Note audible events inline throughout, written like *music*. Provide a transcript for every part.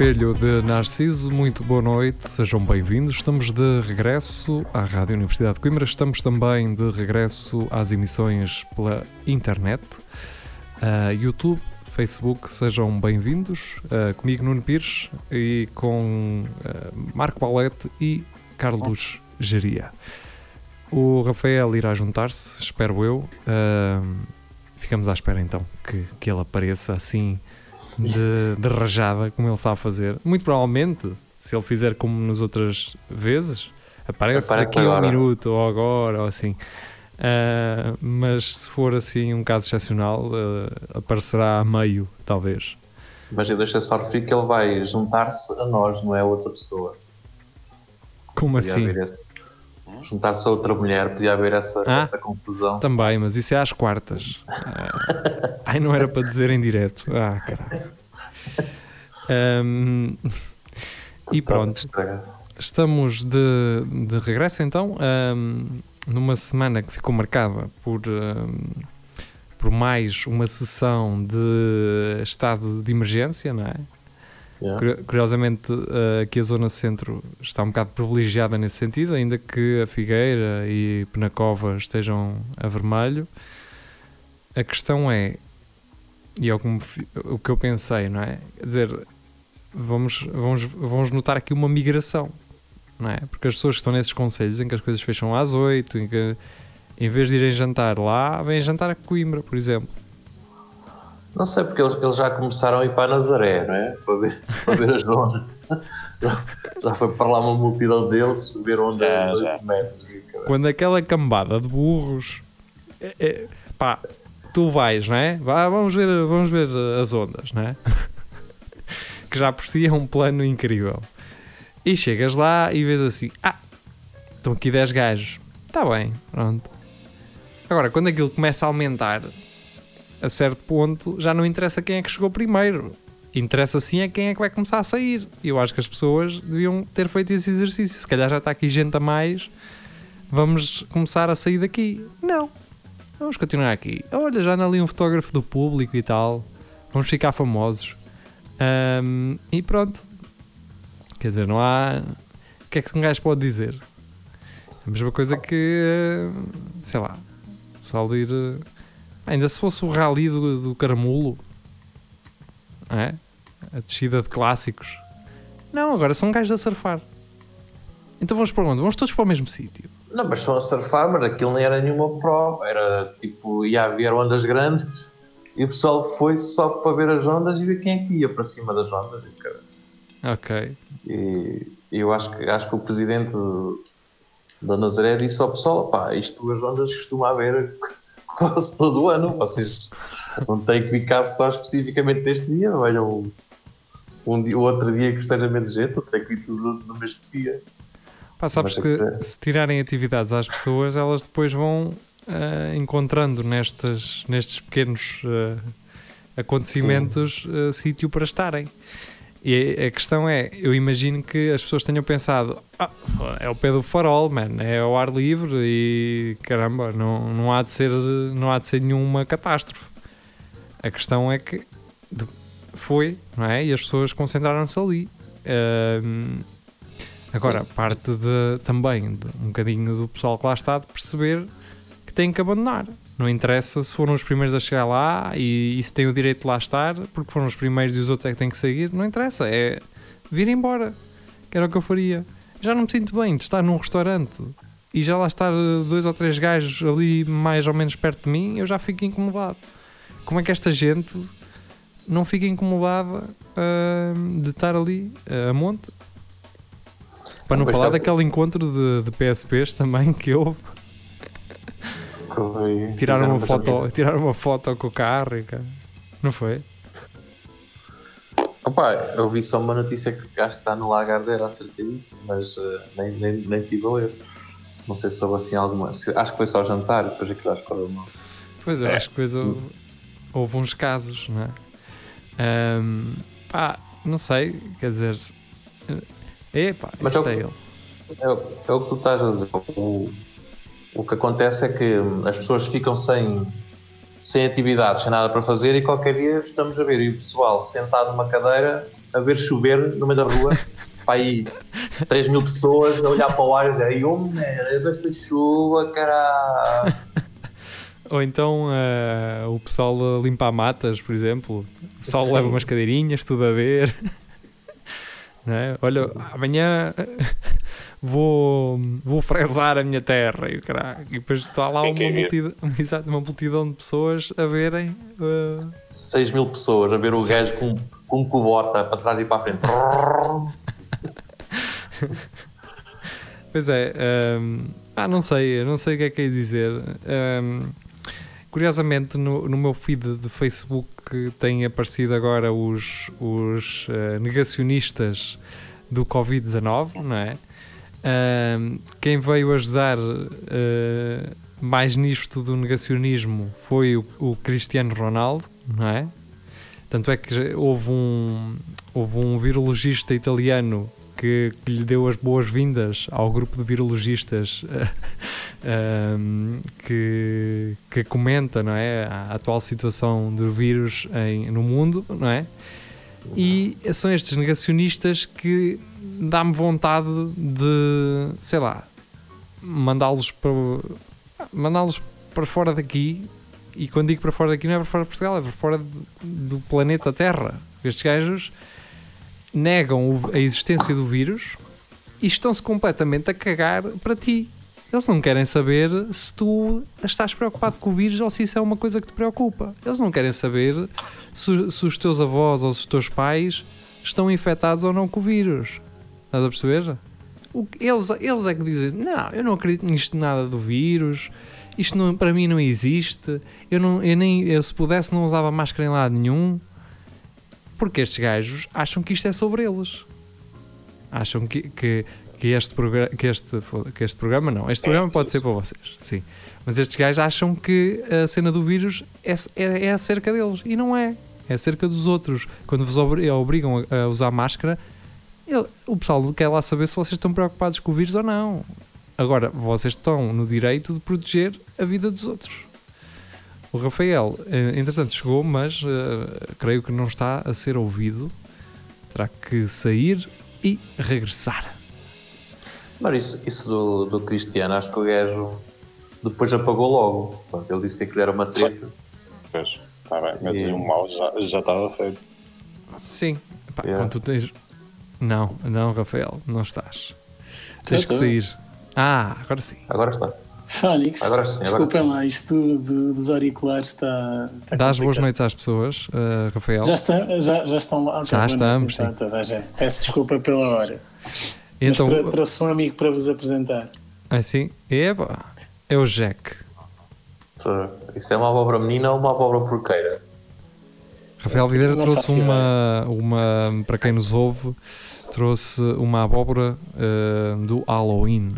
Espelho de Narciso, muito boa noite, sejam bem-vindos. Estamos de regresso à Rádio Universidade de Coimbra, estamos também de regresso às emissões pela internet, uh, YouTube, Facebook, sejam bem-vindos. Uh, comigo, Nuno Pires, e com uh, Marco Paulette e Carlos Geria. O Rafael irá juntar-se, espero eu. ficamos à espera então que, que ele apareça assim de, de rajada, como ele sabe fazer. Muito provavelmente, se ele fizer como nas outras vezes, aparece daqui a um minuto ou agora ou assim. Uh, mas se for assim um caso excepcional, uh, aparecerá a meio, talvez. Mas eu deixo só referir que ele vai juntar-se a nós, não é a outra pessoa. Como assim? Juntar-se a outra mulher, podia haver essa, ah, essa confusão. Também, mas isso é às quartas. *laughs* ai, não era para dizer em direto. Ah, caralho. Um, e pronto. Estamos de, de regresso então. Um, numa semana que ficou marcada por, uh, por mais uma sessão de estado de emergência, não é? Yeah. Curiosamente, uh, aqui a Zona Centro está um bocado privilegiada nesse sentido, ainda que a Figueira e Penacova estejam a vermelho. A questão é, e é o que, me, o que eu pensei, não é? Quer dizer, vamos, vamos, vamos notar aqui uma migração não é? Porque as pessoas que estão nesses conselhos em que as coisas fecham às 8, em que em vez de irem jantar lá, vêm jantar a Coimbra, por exemplo. Não sei, porque eles, eles já começaram a ir para a Nazaré, não é? Para ver, *laughs* para ver as ondas. já, já foi para lá uma multidão deles, ver ondas é, de 8 metros. E, Quando aquela cambada de burros, é, é, pá, tu vais, não é? Vá, vamos, ver, vamos ver as ondas, não é? *laughs* que já por si é um plano incrível. E chegas lá e vês assim: ah, estão aqui 10 gajos. Está bem, pronto. Agora, quando aquilo começa a aumentar, a certo ponto, já não interessa quem é que chegou primeiro. Interessa sim é quem é que vai começar a sair. E eu acho que as pessoas deviam ter feito esse exercício. Se calhar já está aqui gente a mais, vamos começar a sair daqui. Não. Vamos continuar aqui. Olha, já anda ali um fotógrafo do público e tal. Vamos ficar famosos. Um, e pronto, Quer dizer, não há. O que é que um gajo pode dizer? A mesma coisa que. Sei lá. Pessoal ir. Ainda se fosse o rally do, do Caramulo. É? A descida de clássicos. Não, agora são gajos a surfar. Então vamos para onde? Vamos todos para o mesmo sítio. Não, mas são a surfar, mas aquilo nem era nenhuma prova. Era tipo, ia haver ondas grandes e o pessoal foi só para ver as ondas e ver quem é que ia para cima das ondas. Ok. E eu acho que, acho que o presidente da Nazaré disse ao pessoal: pá, isto duas ondas costuma haver quase todo o ano, vocês não têm que ficar só especificamente neste dia, olham um, dia, outro dia que esteja menos gente, ou tem que ir tudo no mesmo dia. Pá, sabes que, que se tirarem atividades às pessoas, elas depois vão uh, encontrando nestes, nestes pequenos uh, acontecimentos uh, sítio para estarem. E a questão é, eu imagino que as pessoas tenham pensado, ah, é o pé do farol, man, é ao ar livre e caramba, não, não, há de ser, não há de ser nenhuma catástrofe. A questão é que foi, não é? E as pessoas concentraram-se ali. Uh, agora, Sim. parte de, também de um bocadinho do pessoal que lá está de perceber que tem que abandonar. Não interessa se foram os primeiros a chegar lá e, e se têm o direito de lá estar, porque foram os primeiros e os outros é que têm que seguir. Não interessa, é vir embora. Que era o que eu faria. Já não me sinto bem de estar num restaurante e já lá estar dois ou três gajos ali mais ou menos perto de mim, eu já fico incomodado. Como é que esta gente não fica incomodada uh, de estar ali uh, a monte? Para não, não falar daquele encontro de, de PSPs também *laughs* que houve. Foi, tiraram uma, foto, tiraram uma foto com o carro, cara. não foi? Opa, eu vi só uma notícia que acho que está no Lagardère acerca disso, mas uh, nem, nem, nem tive a ler. Não sei se houve assim alguma. Acho que foi só jantar, depois aquilo acho que correu mal. Pois eu é. acho que depois houve, houve, uns casos, não é? Um, pá, não sei, quer dizer. É pá, Mas é, é ele. É, é, o que tu estás a dizer. O, o que acontece é que as pessoas ficam sem, sem atividades, sem nada para fazer e qualquer dia estamos a ver e o pessoal sentado numa cadeira a ver chover no meio da rua. *laughs* para aí 3 mil pessoas a olhar para o ar e dizer: oh, merda, esta chuva, caralho. *laughs* Ou então uh, o pessoal limpa matas, por exemplo. O pessoal Sim. leva umas cadeirinhas, tudo a ver. *laughs* É? Olha, amanhã vou, vou fresar a minha terra e, caralho, e depois está lá uma multidão, *laughs* uma multidão de pessoas a verem. Uh... 6 mil pessoas a ver o gajo com, com um cubota para trás e para a frente. *laughs* pois é, um, ah, não sei, não sei o que é que é dizer. Um, Curiosamente, no, no meu feed de Facebook têm aparecido agora os, os uh, negacionistas do Covid-19, não é? Uh, quem veio ajudar uh, mais nisto do negacionismo foi o, o, Cristiano Ronaldo, não é? Tanto é que houve um, houve um virologista italiano que, que lhe deu as boas-vindas ao grupo de virologistas *laughs* que, que comenta não é, a atual situação do vírus em, no mundo, não é? E são estes negacionistas que dá-me vontade de, sei lá, mandá-los para mandá-los para fora daqui. E quando digo para fora daqui, não é para fora de Portugal, é para fora do planeta Terra. Estes gajos negam a existência do vírus e estão-se completamente a cagar para ti. Eles não querem saber se tu estás preocupado com o vírus ou se isso é uma coisa que te preocupa. Eles não querem saber se, se os teus avós ou se os teus pais estão infectados ou não com o vírus. Estás a perceber? O, eles, eles é que dizem: Não, eu não acredito nisto nada do vírus. Isto não, para mim não existe. Eu, não, eu nem, eu, se pudesse, não usava máscara em lado nenhum. Porque estes gajos acham que isto é sobre eles. Acham que, que, que este, que, este, que este programa não. Este programa pode ser para vocês, sim. Mas estes gajos acham que a cena do vírus é, é, é acerca deles. E não é. É acerca dos outros. Quando vos obrigam a, usar máscara, ele, o pessoal quer lá saber se vocês estão preocupados com o vírus ou não. Agora, vocês estão no direito de proteger a vida dos outros. O Rafael, eh, entretanto, chegou, mas uh, creio que não está a ser ouvido. Terá que sair e regressar. Mas isso, isso do, do Cristiano, acho que o gajo depois apagou logo. Ele disse que aquilo era uma treta. Pois, está bem, mas e... o mal já, já estava feito. Sim, Epá, yeah. quando tu tens. Não, não, Rafael, não estás. Tens que sair. Ah, agora sim. Agora está. Fónix, agora sim, agora desculpem lá, isto do, dos auriculares está. está Dá as boas noites às pessoas, uh, Rafael. Já, está, já, já estão lá. Já estamos. Noite, então, Peço desculpa pela hora. Então, Mas trouxe um amigo para vos apresentar. Assim? Eba, é o Jack. Isso é uma abóbora menina ou uma abóbora porqueira? Rafael Videira trouxe uma, uma, para quem nos ouve, trouxe uma abóbora uh, do Halloween.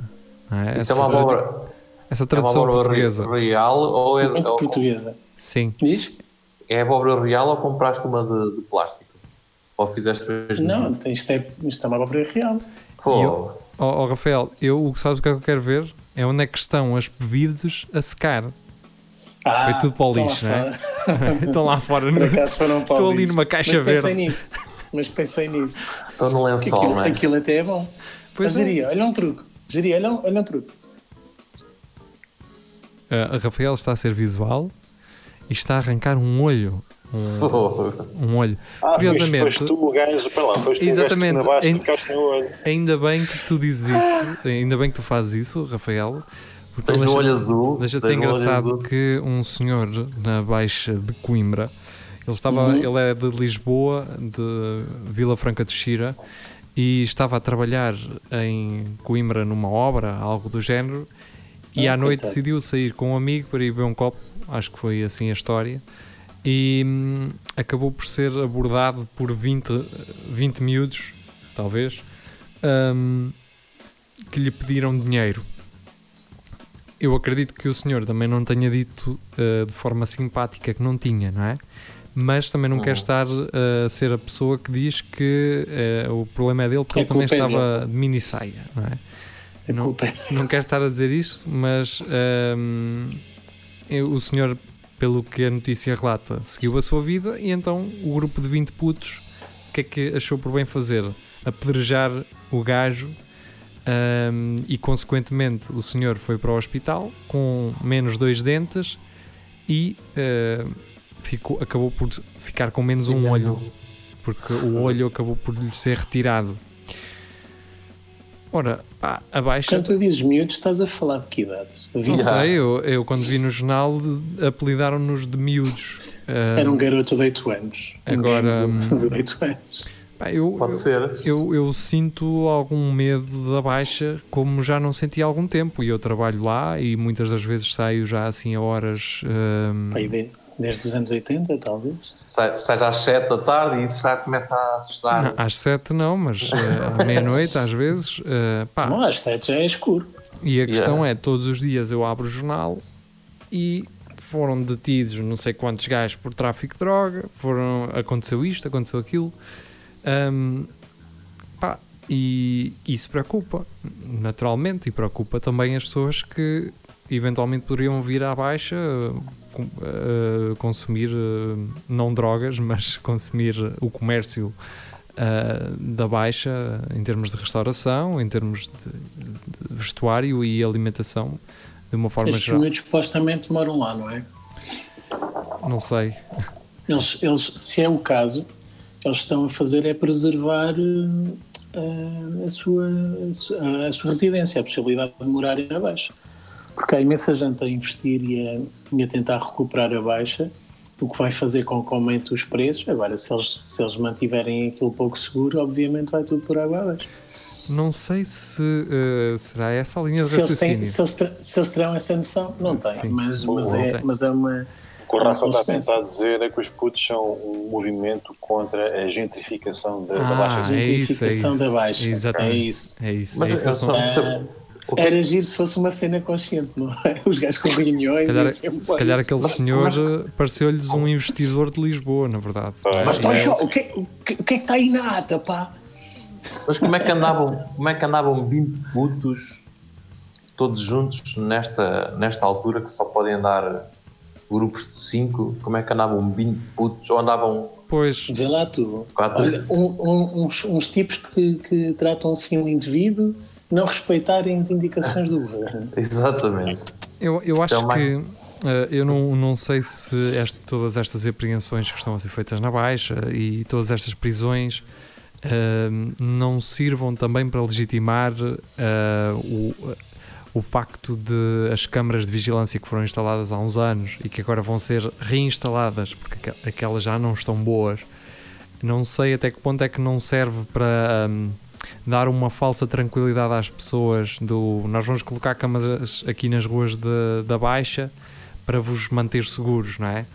É? Isso essa, é uma abóbora. Essa tradução é uma portuguesa. real ou é. Muito ou, portuguesa. Sim. Diz? É abóbora real ou compraste uma de, de plástico? Ou fizeste mesmo? Não, isto é, isto é uma abóbora real. Pô. oh, oh, Rafael, eu o que sabes o que é que eu quero ver? É onde é que estão as bebidas a secar. Ah, Foi tudo para o lixo, não é? *laughs* estão lá fora. Por acaso foram para Estou ali numa caixa mas verde. Pensei nisso. Mas pensei nisso. Estou no lençol, aquilo, não é? Aquilo até é bom. Pois Mas, é. olha um truque. Geria, olha, olha um truque. Uh, a Rafael está a ser visual e está a arrancar um olho um, um olho. Ah, Curiosamente, foste tu o gajo, para lá, foste exatamente, o gajo que olho. Ainda bem que tu dizes isso, ainda bem que tu fazes isso, Rafael. Porque Tens deixa, olho azul. Deixa de ser engraçado que um senhor na Baixa de Coimbra, ele, estava, uhum. ele é de Lisboa, de Vila Franca de Xira, e estava a trabalhar em Coimbra numa obra, algo do género, e ah, à noite decidiu sair com um amigo para ir beber um copo, acho que foi assim a história e hum, acabou por ser abordado por 20, 20 miúdos, talvez, hum, que lhe pediram dinheiro. eu acredito que o senhor também não tenha dito uh, de forma simpática que não tinha, não é? Mas também não, não. quer estar a uh, ser a pessoa que diz que uh, o problema é dele porque é ele também estava de mini saia, não é? é não, não quero estar a dizer isso, mas um, eu, o senhor, pelo que a notícia relata, seguiu a sua vida e então o grupo de 20 putos, o que é que achou por bem fazer? Apedrejar o gajo um, e consequentemente o senhor foi para o hospital com menos dois dentes e uh, ficou, acabou por ficar com menos um olho porque o olho acabou por lhe ser retirado. Ora, pá, abaixo. Quando tu dizes miúdos, estás a falar de que idades? Não sei, eu, eu quando vi no jornal apelidaram-nos de miúdos. Um, Era um garoto de 8 anos. Agora. Um de 8 anos. Eu, Pode eu, ser. Eu, eu, sinto algum medo da baixa, como já não senti há algum tempo. E eu trabalho lá e muitas das vezes saio já assim a horas. Um... Desde os anos 80, talvez? Seja às 7 da tarde e isso já começa a assustar. Não, às 7 não, mas uh, à *laughs* meia-noite às vezes. Uh, pá. Não, às 7 já é escuro. E a questão yeah. é: todos os dias eu abro o jornal e foram detidos não sei quantos gajos por tráfico de droga, foram, aconteceu isto, aconteceu aquilo. Um, pá, e isso preocupa, naturalmente, e preocupa também as pessoas que eventualmente poderiam vir à baixa uh, consumir, uh, não drogas, *laughs* mas consumir o comércio uh, da baixa em termos de restauração, em termos de, de vestuário e alimentação, de uma forma Estes geral. Estes supostamente moram lá, não é? Não sei. Eles, eles, se é o caso, eles estão a fazer é preservar uh, a, sua, a, sua, residência, a possibilidade de morar em Baixa. Porque há imensa gente a investir e a, e a tentar recuperar a Baixa, o que vai fazer com que aumente os preços. Agora, se eles, se eles mantiverem aquilo pouco seguro, obviamente vai tudo por água abaixo. Não sei se uh, será essa a linha de se raciocínio. Eles têm, se, eles se eles terão essa noção, não tem, mas, mas, é, mas é uma que o Rafa está a tentar dizer é que os putos são um movimento contra a gentrificação da, ah, da Baixa. A gentrificação é isso, é isso. da Baixa. Exatamente. É isso. É isso. Mas é isso era giro se fosse uma cena consciente, não é? Os gajos com reuniões. Se calhar, se calhar aquele senhor mas... pareceu-lhes um investidor de Lisboa, na verdade. Mas então, o, que, o, que, o que é que está aí na ata, pá? Mas como é que andavam, como é que andavam 20 putos todos juntos nesta, nesta altura que só podem andar grupos de 5, como é que andavam 20 putos ou andavam. Pois. Vê lá tu. Quatro. Olha, um, um, uns, uns, tipos que, que tratam assim o indivíduo não respeitarem as indicações do governo. *laughs* Exatamente. Eu, eu acho é que. Uh, eu não, não sei se este, todas estas apreensões que estão a ser feitas na Baixa e todas estas prisões uh, não sirvam também para legitimar uh, o, o facto de as câmaras de vigilância que foram instaladas há uns anos e que agora vão ser reinstaladas porque aquelas já não estão boas, não sei até que ponto é que não serve para um, dar uma falsa tranquilidade às pessoas do nós vamos colocar câmaras aqui nas ruas de, da Baixa para vos manter seguros, não é?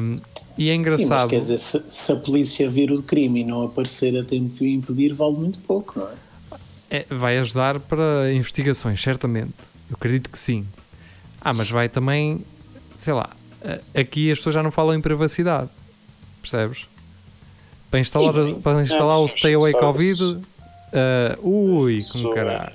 Um, e é engraçado. Sim, mas quer dizer, se, se, a polícia vir o crime e não aparecer a tempo de impedir, vale muito pouco, não é? É, vai ajudar para investigações, certamente. Eu acredito que sim. Ah, mas vai também, sei lá, aqui as pessoas já não falam em privacidade, percebes? Para instalar, sim, para instalar o Stay Away Covid, uh, ui, como caralho.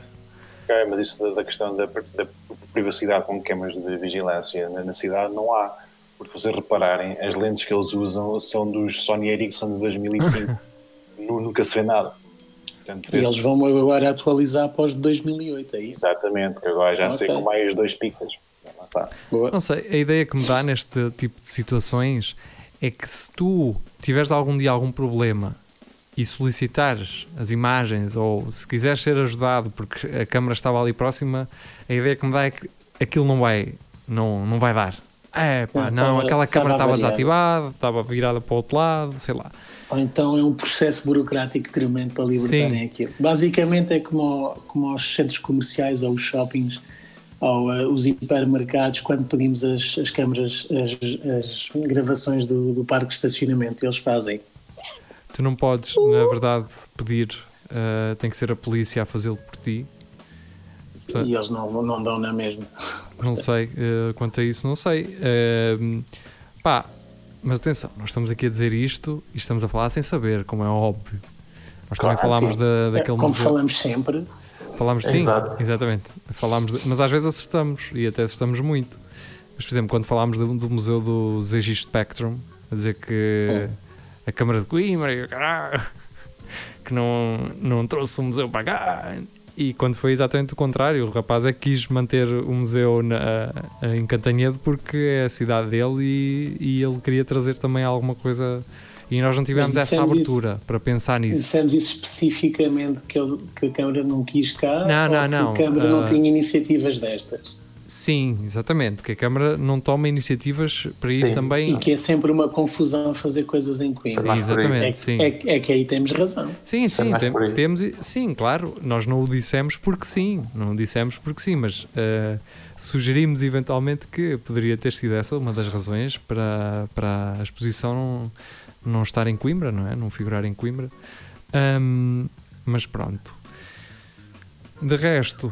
É, mas isso da, da questão da, da, privacidade com câmaras de vigilância na, na, cidade não há. Porque vocês repararem, as lentes que eles usam são dos Sony Ericsson de 2005. *laughs* Nunca se vê nada. Portanto, e eles vão agora atualizar após 2008, é isso? Exatamente, que agora já okay. sei com mais 2 pixels. Não sei, a ideia que me dá neste tipo de situações é que se tu tiveres algum dia algum problema e solicitares as imagens ou se quiseres ser ajudado porque a câmera estava ali próxima, a ideia que me dá é que aquilo não vai, não, não vai dar. É pá, não, não aquela câmera estava desativada, estava virada para o outro lado, sei lá. Ou então é um processo burocrático tremendo para libertarem Sim. aquilo. Basicamente é como, como aos centros comerciais ou os shoppings ou uh, os hipermercados quando pedimos as, as câmaras, as, as gravações do, do parque de estacionamento, eles fazem. Tu não podes, na verdade, pedir, uh, tem que ser a polícia a fazê-lo por ti. E eles não, não dão na mesma. Não sei, eh, quanto a isso, não sei. Eh, pá, mas atenção, nós estamos aqui a dizer isto e estamos a falar sem saber, como é óbvio. Nós também Claro, falámos da, É, daquele Como museu. falamos sempre, Falámos sim, Exato. exatamente. Falámos de- mas às vezes acertamos e até acertamos muito. Mas, por exemplo, quando falámos do, do museu do ZX Spectrum, a dizer que a Câmara de Coimbra e o caralho, *laughs* que não, não trouxe o museu para cá. E quando foi exatamente o contrário, o rapaz é que quis manter o museu na, em Cantanhedo porque é a cidade dele e, e ele queria trazer também alguma coisa. E nós não tivemos essa abertura para pensar nisso. dissemos isso especificamente que, ele- que a Câmara não quis cá Não, ou não, que não, a Câmara não ah, tinha iniciativas destas. Sim, exatamente. Que a Câmara não toma iniciativas para ir Sim. também. E que é sempre uma confusão fazer coisas em Coimbra. Sim, por aí. exatamente. É, sim. que- é, é que aí temos razão. sim, Isso é sim, tem- temos. Sim, claro. Nós não o dissemos porque sim. Não o dissemos porque sim, mas eh, sugerimos eventualmente que poderia ter sido essa uma das razões para, para a exposição não, estar em Coimbra, não é? Não figurar em Coimbra. Ahm, mas pronto. De resto,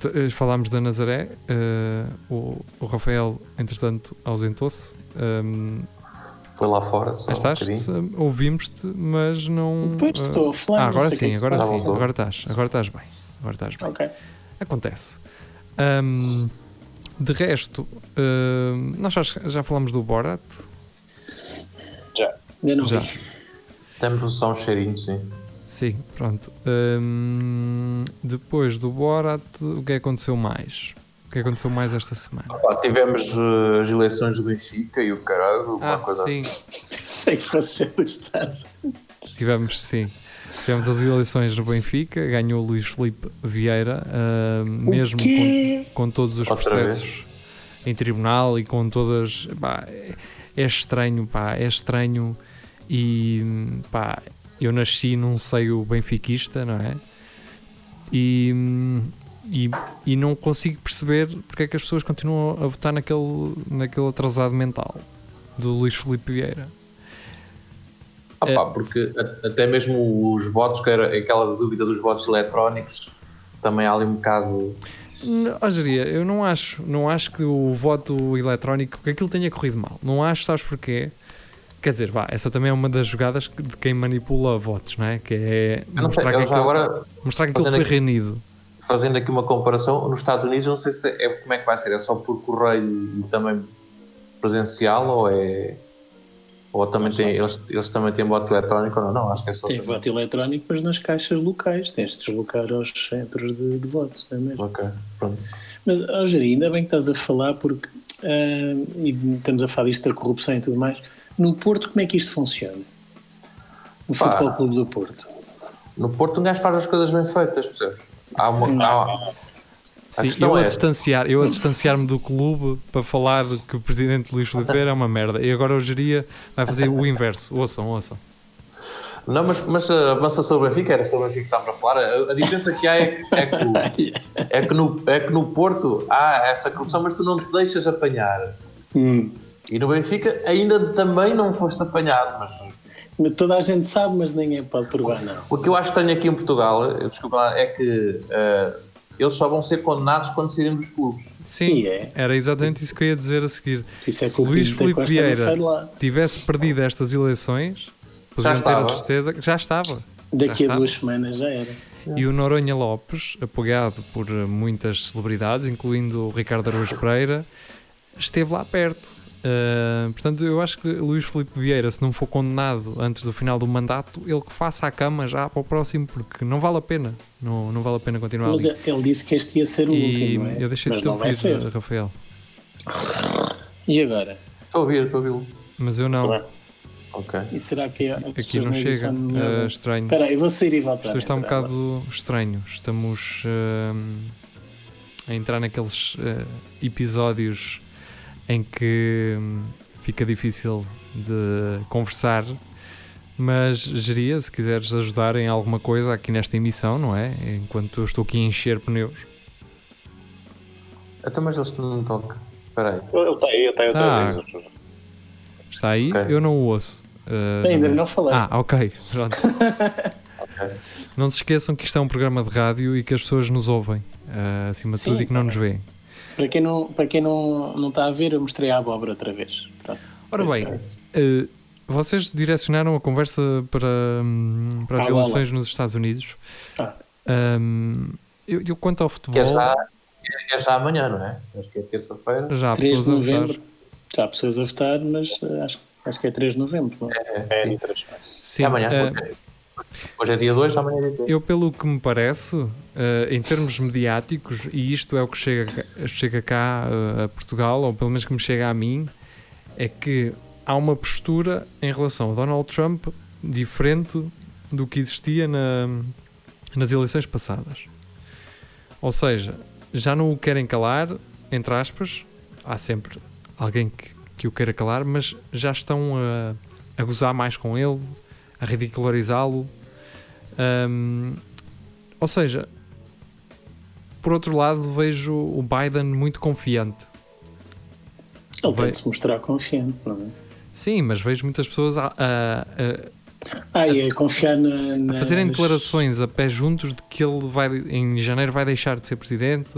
t- eh, falámos da Nazaré. eh, o, o Rafael, entretanto, ausentou-se. Ahm, Foi lá fora só um estás? Se- Ouvimos-te, mas não. Depois ah, estou offline. ah, não agora sei o que sim, agora sim, agora estás, agora estás bem. Agora estás bem. Ok. Acontece. Ahm, de resto, ahm, nós já, já falamos do Borat. Já. Ainda não Já. vi. Temos só um cheirinho, sim. Sim, pronto. Ahm, depois do Borat, o que é que aconteceu mais? O que é que aconteceu mais esta semana? Pá, tivemos eh, as eleições do Benfica e o caralho, uma Ah, coisa sim. assim. *laughs* Sei que fosse ser do Estado. Tivemos, sim. Tivemos as eleições no Benfica, ganhou o Luís Felipe Vieira, ahm, mesmo com, com todos os Outra processos em tribunal e com todas. Pá, é, é estranho, pá, é estranho. E pá, eu nasci num seio benfiquista, não é? E, e, e não consigo perceber porque é que as pessoas continuam a votar naquele, naquele atrasado mental do Luís Felipe Vieira. Ah, É. porque até mesmo os votos, que era aquela dúvida dos votos eletrónicos, também há ali um bocado. Jeria, eu não acho, não acho que o voto eletrónico que aquilo tenha corrido mal. Não acho, sabes porquê? Quer dizer, vá, essa também é uma das jogadas de quem manipula votos, não é? Que é não sei, mostrar que, aquilo, agora, mostrar que aquilo foi aqui- reunido. fazendo aqui uma comparação, nos Estados Unidos, não sei se é, como é que vai ser, é só por correio e também presencial ou é. Ou também tem, eles, eles também têm voto eletrónico ou não? Não, acho que é só. Tem voto eletrónico, mas nas caixas locais. Tens de deslocar aos centros de, de voto, não é mesmo? Ok, pronto. Mas, Jari, ainda bem que estás a falar, porque ah, e estamos a falar disto da corrupção e tudo mais. No Porto, como é que isto funciona? No Pá. Futebol Clube do Porto. No Porto, um gajo faz as coisas bem feitas, percebes? Há uma. há- Sim, eu a é- distanciar, eu a distanciar-me do clube para falar que o presidente Luís Filipe é uma merda. E agora o Geria vai fazer o inverso. Ouçam, ouçam. Não, mas, mas a avança sobre o Benfica, era sobre o Benfica que estávamos a falar. A, a diferença que há é, que- é, que, é, que no, é que no Porto há essa corrupção, mas tu não te deixas apanhar. Hum. E no Benfica ainda também não foste apanhado, mas Toda a gente sabe, mas ninguém pode provar, não. o que eu acho estranho aqui em Portugal, eu- desculpa lá, é que eh, eles só vão ser condenados quando saírem dos clubes. Sim, é. era exatamente isso que eu ia dizer a seguir. Isso é Se Luís Filipe Vieira tivesse perdido estas eleições, podiam ter a estava. certeza que já estava. Daqui Já a está. duas semanas já era. E o Noronha Lopes, apoiado por muitas celebridades, incluindo o Ricardo Araújo Pereira, esteve lá perto. Uh, portanto, eu acho que Luís Filipe Vieira, se não for condenado antes do final do mandato, ele que faça a cama já para o próximo, porque não vale a pena. Não, não vale a pena continuar Mas ali. ele disse que este ia ser o E último, não é? eu deixei mas de te não vai ouvir, ser. Rafael. E agora? Estou a ouvir, estou a ouvi-lo. Mas eu não. Ok. E será que as Aqui não chega. não Uh, estranho. Espera aí, eu vou sair e voltar. Isto está um bocado estranho. Estamos hum, a entrar naqueles episódios em que hum, fica difícil de conversar. Mas geria, se quiseres ajudar em alguma coisa aqui nesta emissão, não é? Enquanto eu estou aqui a encher pneus. Então, mas eles não tocam. Espera aí. Ele está aí, ele está aí. Ah. Está aí? Ok. Eu não o ouço. Uh, Ainda não falei. Ah, ok. Pronto. *laughs* Não se esqueçam que isto é um programa de rádio e que as pessoas nos ouvem, uh, acima de Sim, tudo, e que não nos veem. Para quem não, para quem não, não está a ver, eu mostrei a abóbora outra vez. Pronto. Ora bem, uh, vocês direcionaram a conversa para, hum, para as ah, eleições nos Estados Unidos. Ah. Um, eu, eu, quanto ao futebol. Que é já, é já amanhã, não é? Acho que é terça-feira. Já há pessoas a votar. Já há pessoas a votar, mas uh, acho, acho que é 3 de novembro. Não é? É, é, sim. sim. É amanhã. Uh, Hoje é dia 2, amanhã é dia 3. Eu, pelo que me parece, uh, em termos mediáticos, e isto é o que chega, chega cá uh, a Portugal, ou pelo menos que me chega a mim, é que há uma postura em relação a Donald Trump diferente do que existia na, nas eleições passadas. Ou seja, já não o querem calar, entre aspas, há sempre alguém que, que o queira calar, mas já estão a, a gozar mais com ele, a ridicularizá-lo. Um, ou seja, por outro lado, vejo o Biden muito confiante. Ele tem de se mostrar confiante, não é? Sim, mas vejo muitas pessoas a, a, a ah, confiar na, a fazerem declarações a pé juntos de que ele vai em janeiro vai deixar de ser presidente.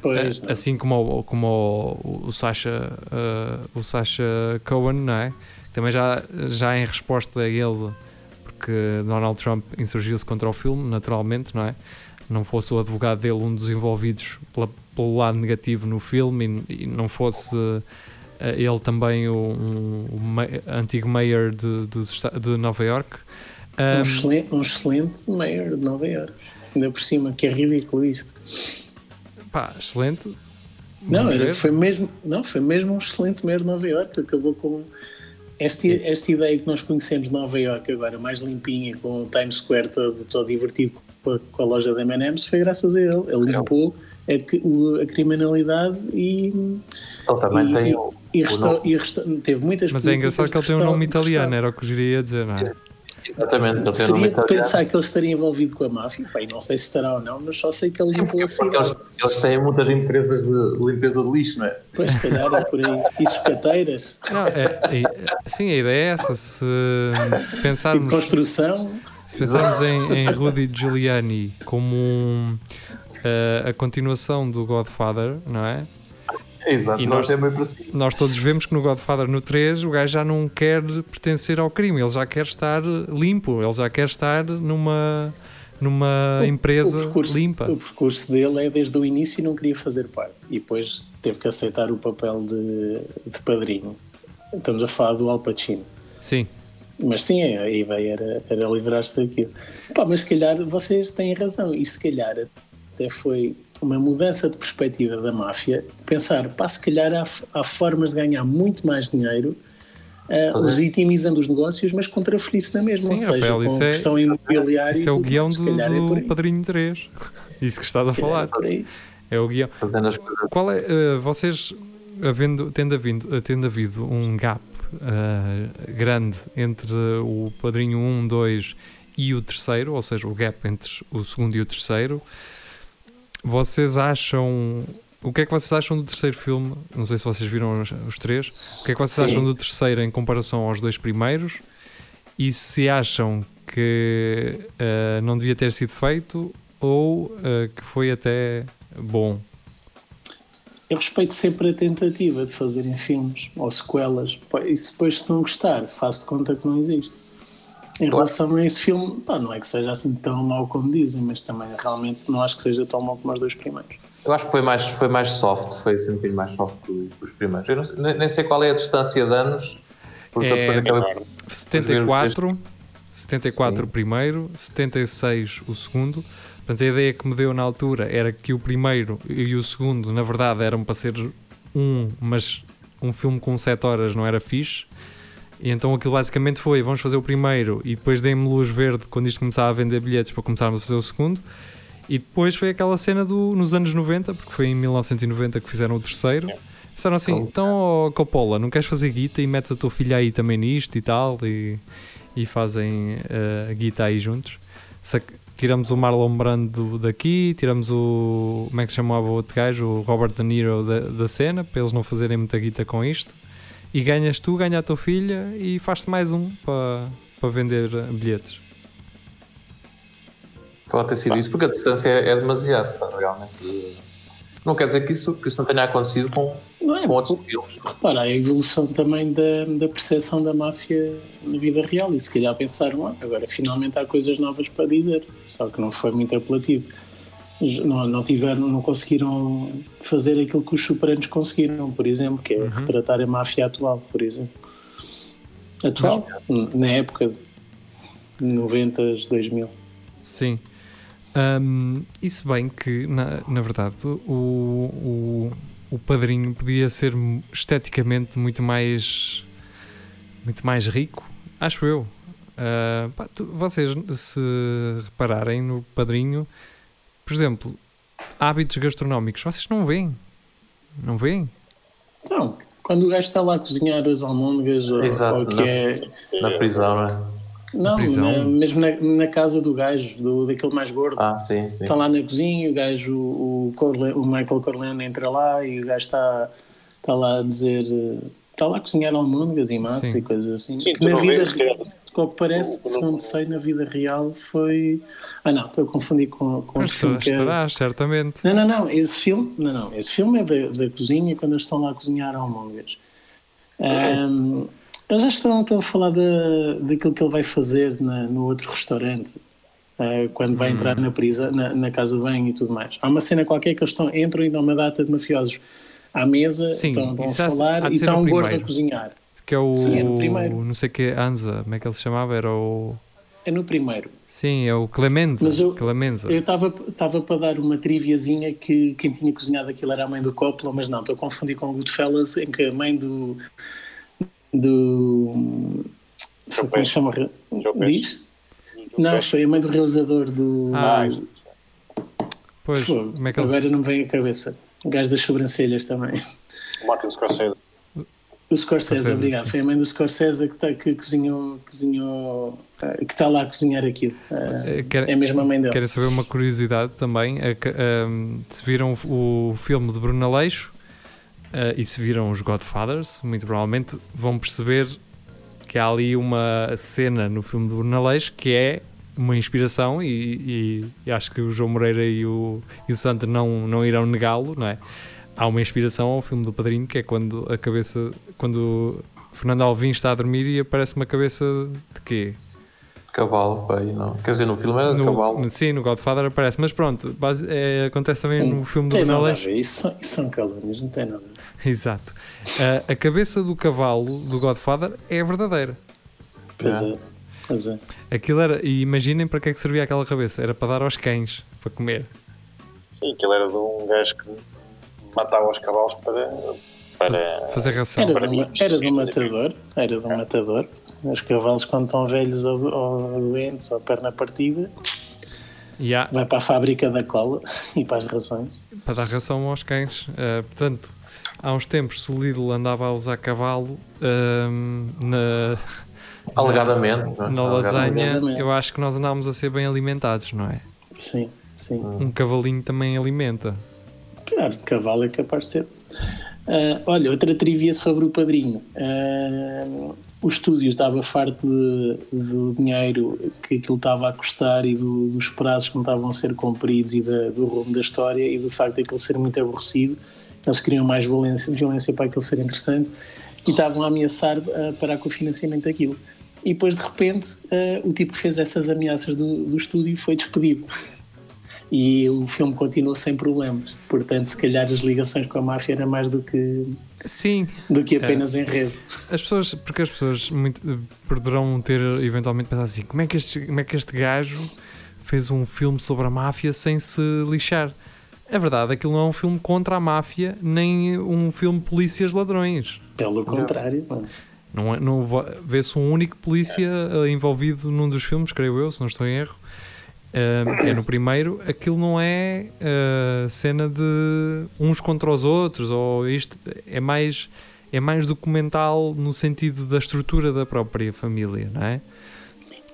Pois, uh, assim como, como o, o Sacha uh, o Sacha Cohen, não é? Também já, já em resposta a ele, porque Donald Trump insurgiu-se contra o filme, naturalmente, não é? Não fosse o advogado dele um dos envolvidos pela, pelo lado negativo no filme e, e não fosse uh, ele também o, um, um, antigo mayor de, de, de Nova York. Um, um, excelente, um excelente mayor de Nova York, ainda por cima, que é ridículo isto. Pá, excelente. não, foi mesmo, não, foi mesmo um excelente mayor de Nova York, acabou com esta, esta ideia que nós conhecemos de Nova York agora, mais limpinha, com o Times Square todo, todo divertido com a, com a loja da M&M's, foi graças a ele. Ele limpou a, a criminalidade e... Ele também e, tem o... E, o e teve muitas Mas é engraçado que ele tem um nome italiano, era o que eu iria dizer, não é? Exatamente, ele Seria de pensar que ele estaria envolvido com a máfia, Pá, não sei se estará ou não, mas só sei que ele limpou a cidade. Eles, eles, têm muitas empresas de limpeza de lixo, não é? Pois, se calhar é por aí. E sucateiras. Não, é, é, sim, a ideia é essa. Se, se pensarmos. E construção. Se pensarmos em, em Rudy Giuliani como um, uh, a continuação do Godfather, não é? Exato, e nós, é nós todos vemos que no Godfather no 3 o gajo já não quer pertencer ao crime, ele já quer estar limpo, ele já quer estar numa, numa o, empresa o percurso, limpa. O percurso dele é desde o início e não queria fazer parte, e depois teve que aceitar o papel de, de padrinho. Estamos a falar do Al Pacino. Sim. Mas sim, a ideia era, era livrar-se daquilo. Pá, mas se calhar vocês têm razão, e se calhar até foi uma mudança de perspectiva da máfia, pensar, pá, se calhar há, há formas de ganhar muito mais dinheiro uh, legitimizando os negócios, mas contra a felice na mesma, Sim, ou seja, Rafael, com é, questão imobiliária. Isso é o guião do, do é Padrinho 3. *laughs* Isso que estás a falar. É, é, o guião. Qual é, uh, vocês, havendo, tendo, havido, tendo havido um gap uh, grande entre o Padrinho 1, 2 e o terceiro, ou seja, o gap entre o segundo e o terceiro, vocês acham. O que é que vocês acham do terceiro filme? Não sei se vocês viram os, os três. O que é que vocês Sim. acham do terceiro em comparação aos dois primeiros? E se acham que uh, não devia ter sido feito ou uh, que foi até bom? Eu respeito sempre a tentativa de fazerem filmes ou sequelas. E depois, se não gostar, faço de conta que não existe. Em relação a esse filme, pá, não é que seja assim tão mau como dizem, mas também realmente não acho que seja tão mau como os dois primeiros. Eu acho que foi mais, foi mais soft, foi assim um bocadinho mais soft que os primeiros. Eu não, nem sei qual é a distância de anos, porque é, depois acabei 74, 74 o primeiro, 76 o segundo. Portanto, a ideia que me deu na altura era que o primeiro e o segundo, na verdade, eram para ser um, mas um filme com 7 horas não era fixe. E então aquilo basicamente foi: vamos fazer o primeiro e depois dei-me luz verde quando isto começava a vender bilhetes para começarmos a fazer o segundo. E depois foi aquela cena do, nos anos 90, porque foi em 1990 que fizeram o terceiro. Disseram assim: então, oh, Coppola, não queres fazer guita e metes a tua filha aí também nisto e tal? E, e fazem uh, guita aí juntos. tiramos o Marlon Brando daqui, tiramos o. Como é que se chamava o outro gajo? O Robert De Niro da, da cena, para eles não fazerem muita guita com isto e ganhas tu, ganha a tua filha e faz-te mais um para, para vender bilhetes. Pode ter sido isso, porque a distância é, é demasiado, pá, realmente. Não quer dizer que isso, que isso não tenha acontecido com, Não é? com outros filmes. Repara, a evolução também da, da percepção da máfia na vida real. E se calhar pensaram, ah, agora finalmente há coisas novas para dizer. Só que não foi muito apelativo. Não, não tiveram, não conseguiram fazer aquilo que os superanos conseguiram, por exemplo, que é retratar a máfia atual, por exemplo. Atual? Na época de 90, 2000. Sim. Um, e se bem que, na, na verdade, o, o, o padrinho podia ser esteticamente muito mais muito mais rico, acho eu. Uh, pá, tu, vocês, se repararem no padrinho, por exemplo, hábitos gastronómicos, vocês não veem? Não veem? Então, quando o gajo está lá a cozinhar as almôndegas ou, Exato, ou que não. é. Na prisão, não é? Não, prisão? na- mesmo na, na casa do gajo, do, daquele mais gordo. Ah, sim, sim. Está lá na cozinha, o gajo, o, Corle- o Michael Corleone entra lá e o gajo está, está lá a dizer. eh, Está lá a cozinhar almôndegas e massa Sim. e coisas assim. Sim, que na não vida, vês, ao que parece, segundo sei, na vida real foi. Ah, não, estou a confundir com, com outro filme que é. estarás, certamente. Não, não, não, esse filme, não, não, esse filme é da, da cozinha quando eles estão lá a cozinhar almôndegas. Ahm, eles já estão, estão a falar da, daquilo que ele vai fazer na- no outro restaurante, ah, quando vai entrar na, prisa, na, na casa de banho e tudo mais. Há uma cena qualquer que eles estão, entram e dão uma data de mafiosos à mesa, Sim, estão, estão a falar e está um gordo a cozinhar. Que é o. Sim, é no primeiro. Não sei o que, Anza, como é que ele se chamava? Era o. É no primeiro. Sim, é o Clemenza. Mas eu- Clemenza. Eu estava estava para dar uma triviazinha que quem tinha cozinhado aquilo era a mãe do Coppola, mas não, estou a confundir com Goodfellas, em que a mãe do. do. Foi, como é que se chama? Diz? Não, foi a mãe do realizador do. Ah, Pois, Fogo, como é que ele. Agora não me vem a cabeça. O gajo das sobrancelhas também. Martin Scorsese. O Scorsese, Scorsese, obrigado. sim. Foi a mãe do Scorsese que, tá, que cozinhou, cozinhou eh, que está lá a cozinhar aquilo. Eh, Eh, quer- É a mãe dele. Querem saber uma curiosidade também? É que, ahm, se viram o filme de Bruno Aleixo e se viram os Godfathers, muito provavelmente vão perceber que há ali uma cena no filme de Bruno Aleixo que é uma inspiração e, e- e acho que o João Moreira e o, e o Santo não, não irão negá-lo, não é? Há uma inspiração ao filme do Padrinho que é quando a cabeça, quando o Fernando Alvim está a dormir e aparece uma cabeça de quê? Cavalo, pá, aí não. Quer dizer, no filme era de cavalo. sim, no Godfather aparece, mas pronto, base- é, acontece também no filme do ver. Isso, são- isso são calúnias, não tem nada. *laughs* Exato. Ah, a cabeça do cavalo do Godfather é verdadeira. Pois É. é. Pois é. Aquilo era, e imaginem para que é que servia aquela cabeça, era para dar aos cães, para comer. Sim, aquilo era de um gajo que matava os cavalos para. para Fazer ração. Era, para de um, mim, era de um matador. Era de um matador. Os cavalos, quando estão velhos ou, ou doentes ou perna partida, há, vai para a fábrica da cola *laughs* e para as rações. para dar ração aos cães. Ah, portanto, há uns tempos, se o Lidl andava a usar cavalo ahm, na, Alegadamente. não é? na Alegadamente. lasanha, Alegadamente. eu acho que nós andámos a ser bem alimentados, não é? Sim, sim. Um cavalinho também alimenta. Claro, cavalo é capaz de ser. Ah, olha, outra trivia sobre o padrinho. Ah, o estúdio estava farto de- do dinheiro que aquilo estava a custar e do- dos prazos que não estavam a ser cumpridos e da- do rumo da história e do facto de aquilo ser muito aborrecido. Eles queriam mais violência, violência para aquilo ser interessante e estavam a ameaçar ah, parar com o financiamento daquilo. E depois, de repente, ah, o tipo que fez essas ameaças do, do estúdio foi despedido e o filme continuou sem problemas. Portanto, se calhar as ligações com a máfia era mais do que, Sim, do que apenas enredo. As pessoas, porque as pessoas muito, eh, poderão ter eventualmente pensado assim: como é, que este, como é que este gajo fez um filme sobre a máfia sem se lixar? É verdade, aquilo não é um filme contra a máfia, nem um filme polícias ladrões. Pelo contrário, não. Não, é- não vê-se um único polícia eh, envolvido num dos filmes, creio eu, se não estou em erro. Que é no primeiro, aquilo não é eh, cena de uns contra os outros, ou isto é mais, é mais documental no sentido da estrutura da própria família, não é?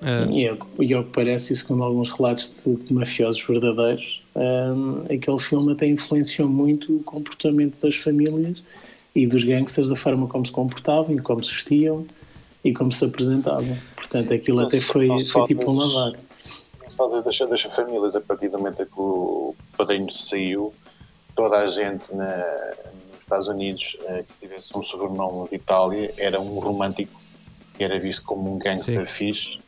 Sim, e, ao, que- e ao que parece, e segundo alguns relatos de, de mafiosos verdadeiros, hum, aquele filme até influenciou muito o comportamento das famílias e dos gangsters, da forma como se comportavam e como se vestiam e como se apresentavam. Portanto, Sim, aquilo não até foi, foi tipo um lavar. Fala das, das famílias, a partir do momento que o padrinho saiu, toda a gente na, nos Estados Unidos eh, que tivesse um sobrenome de Itália era um romântico, que era visto como um gangster fixe.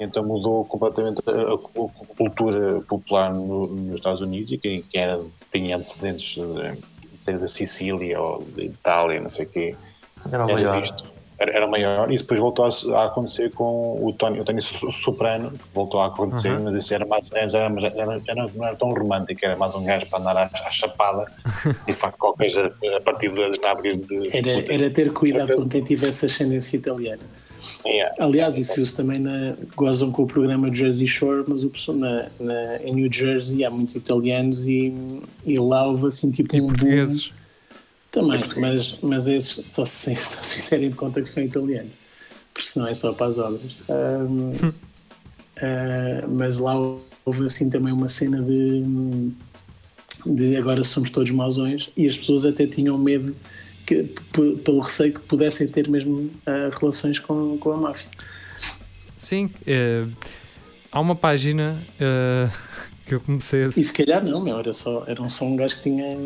Então mudou completamente a, a- a cultura popular no- nos Estados Unidos e quem, quem era, tinha antecedentes de, de ser da Sicília ou de Itália, não sei o quê, Era era visto. Era, era maior e isso depois voltou a, a acontecer com o Tony, o Tony Soprano, voltou a acontecer, Uhum. mas isso era mais, era, era, já não era tão romântico, era mais um gajo para andar à, à chapada *laughs* e facto qualquer coisa a partir das nádegas de. Era, era ter cuidado com quem tivesse ascendência italiana. Yeah. Aliás, isso também na. Gozam com o programa Jersey Shore, mas o pessoal na, na, em New Jersey há muitos italianos e, e lá houve assim tipo E um boom. Também, mas, mas esses só se, *laughs* só se fizerem de conta que são italianos, porque senão é só para as obras. Ahm, *laughs* ah, mas lá houve assim também uma cena de, de agora somos todos mausões e as pessoas até tinham medo que, pelo receio que pudessem ter mesmo ah, relações com, com a máfia. Sim, eh, há uma página eh, *laughs* que eu comecei a E se calhar não, meu, era, só, era só um gajo que tinha,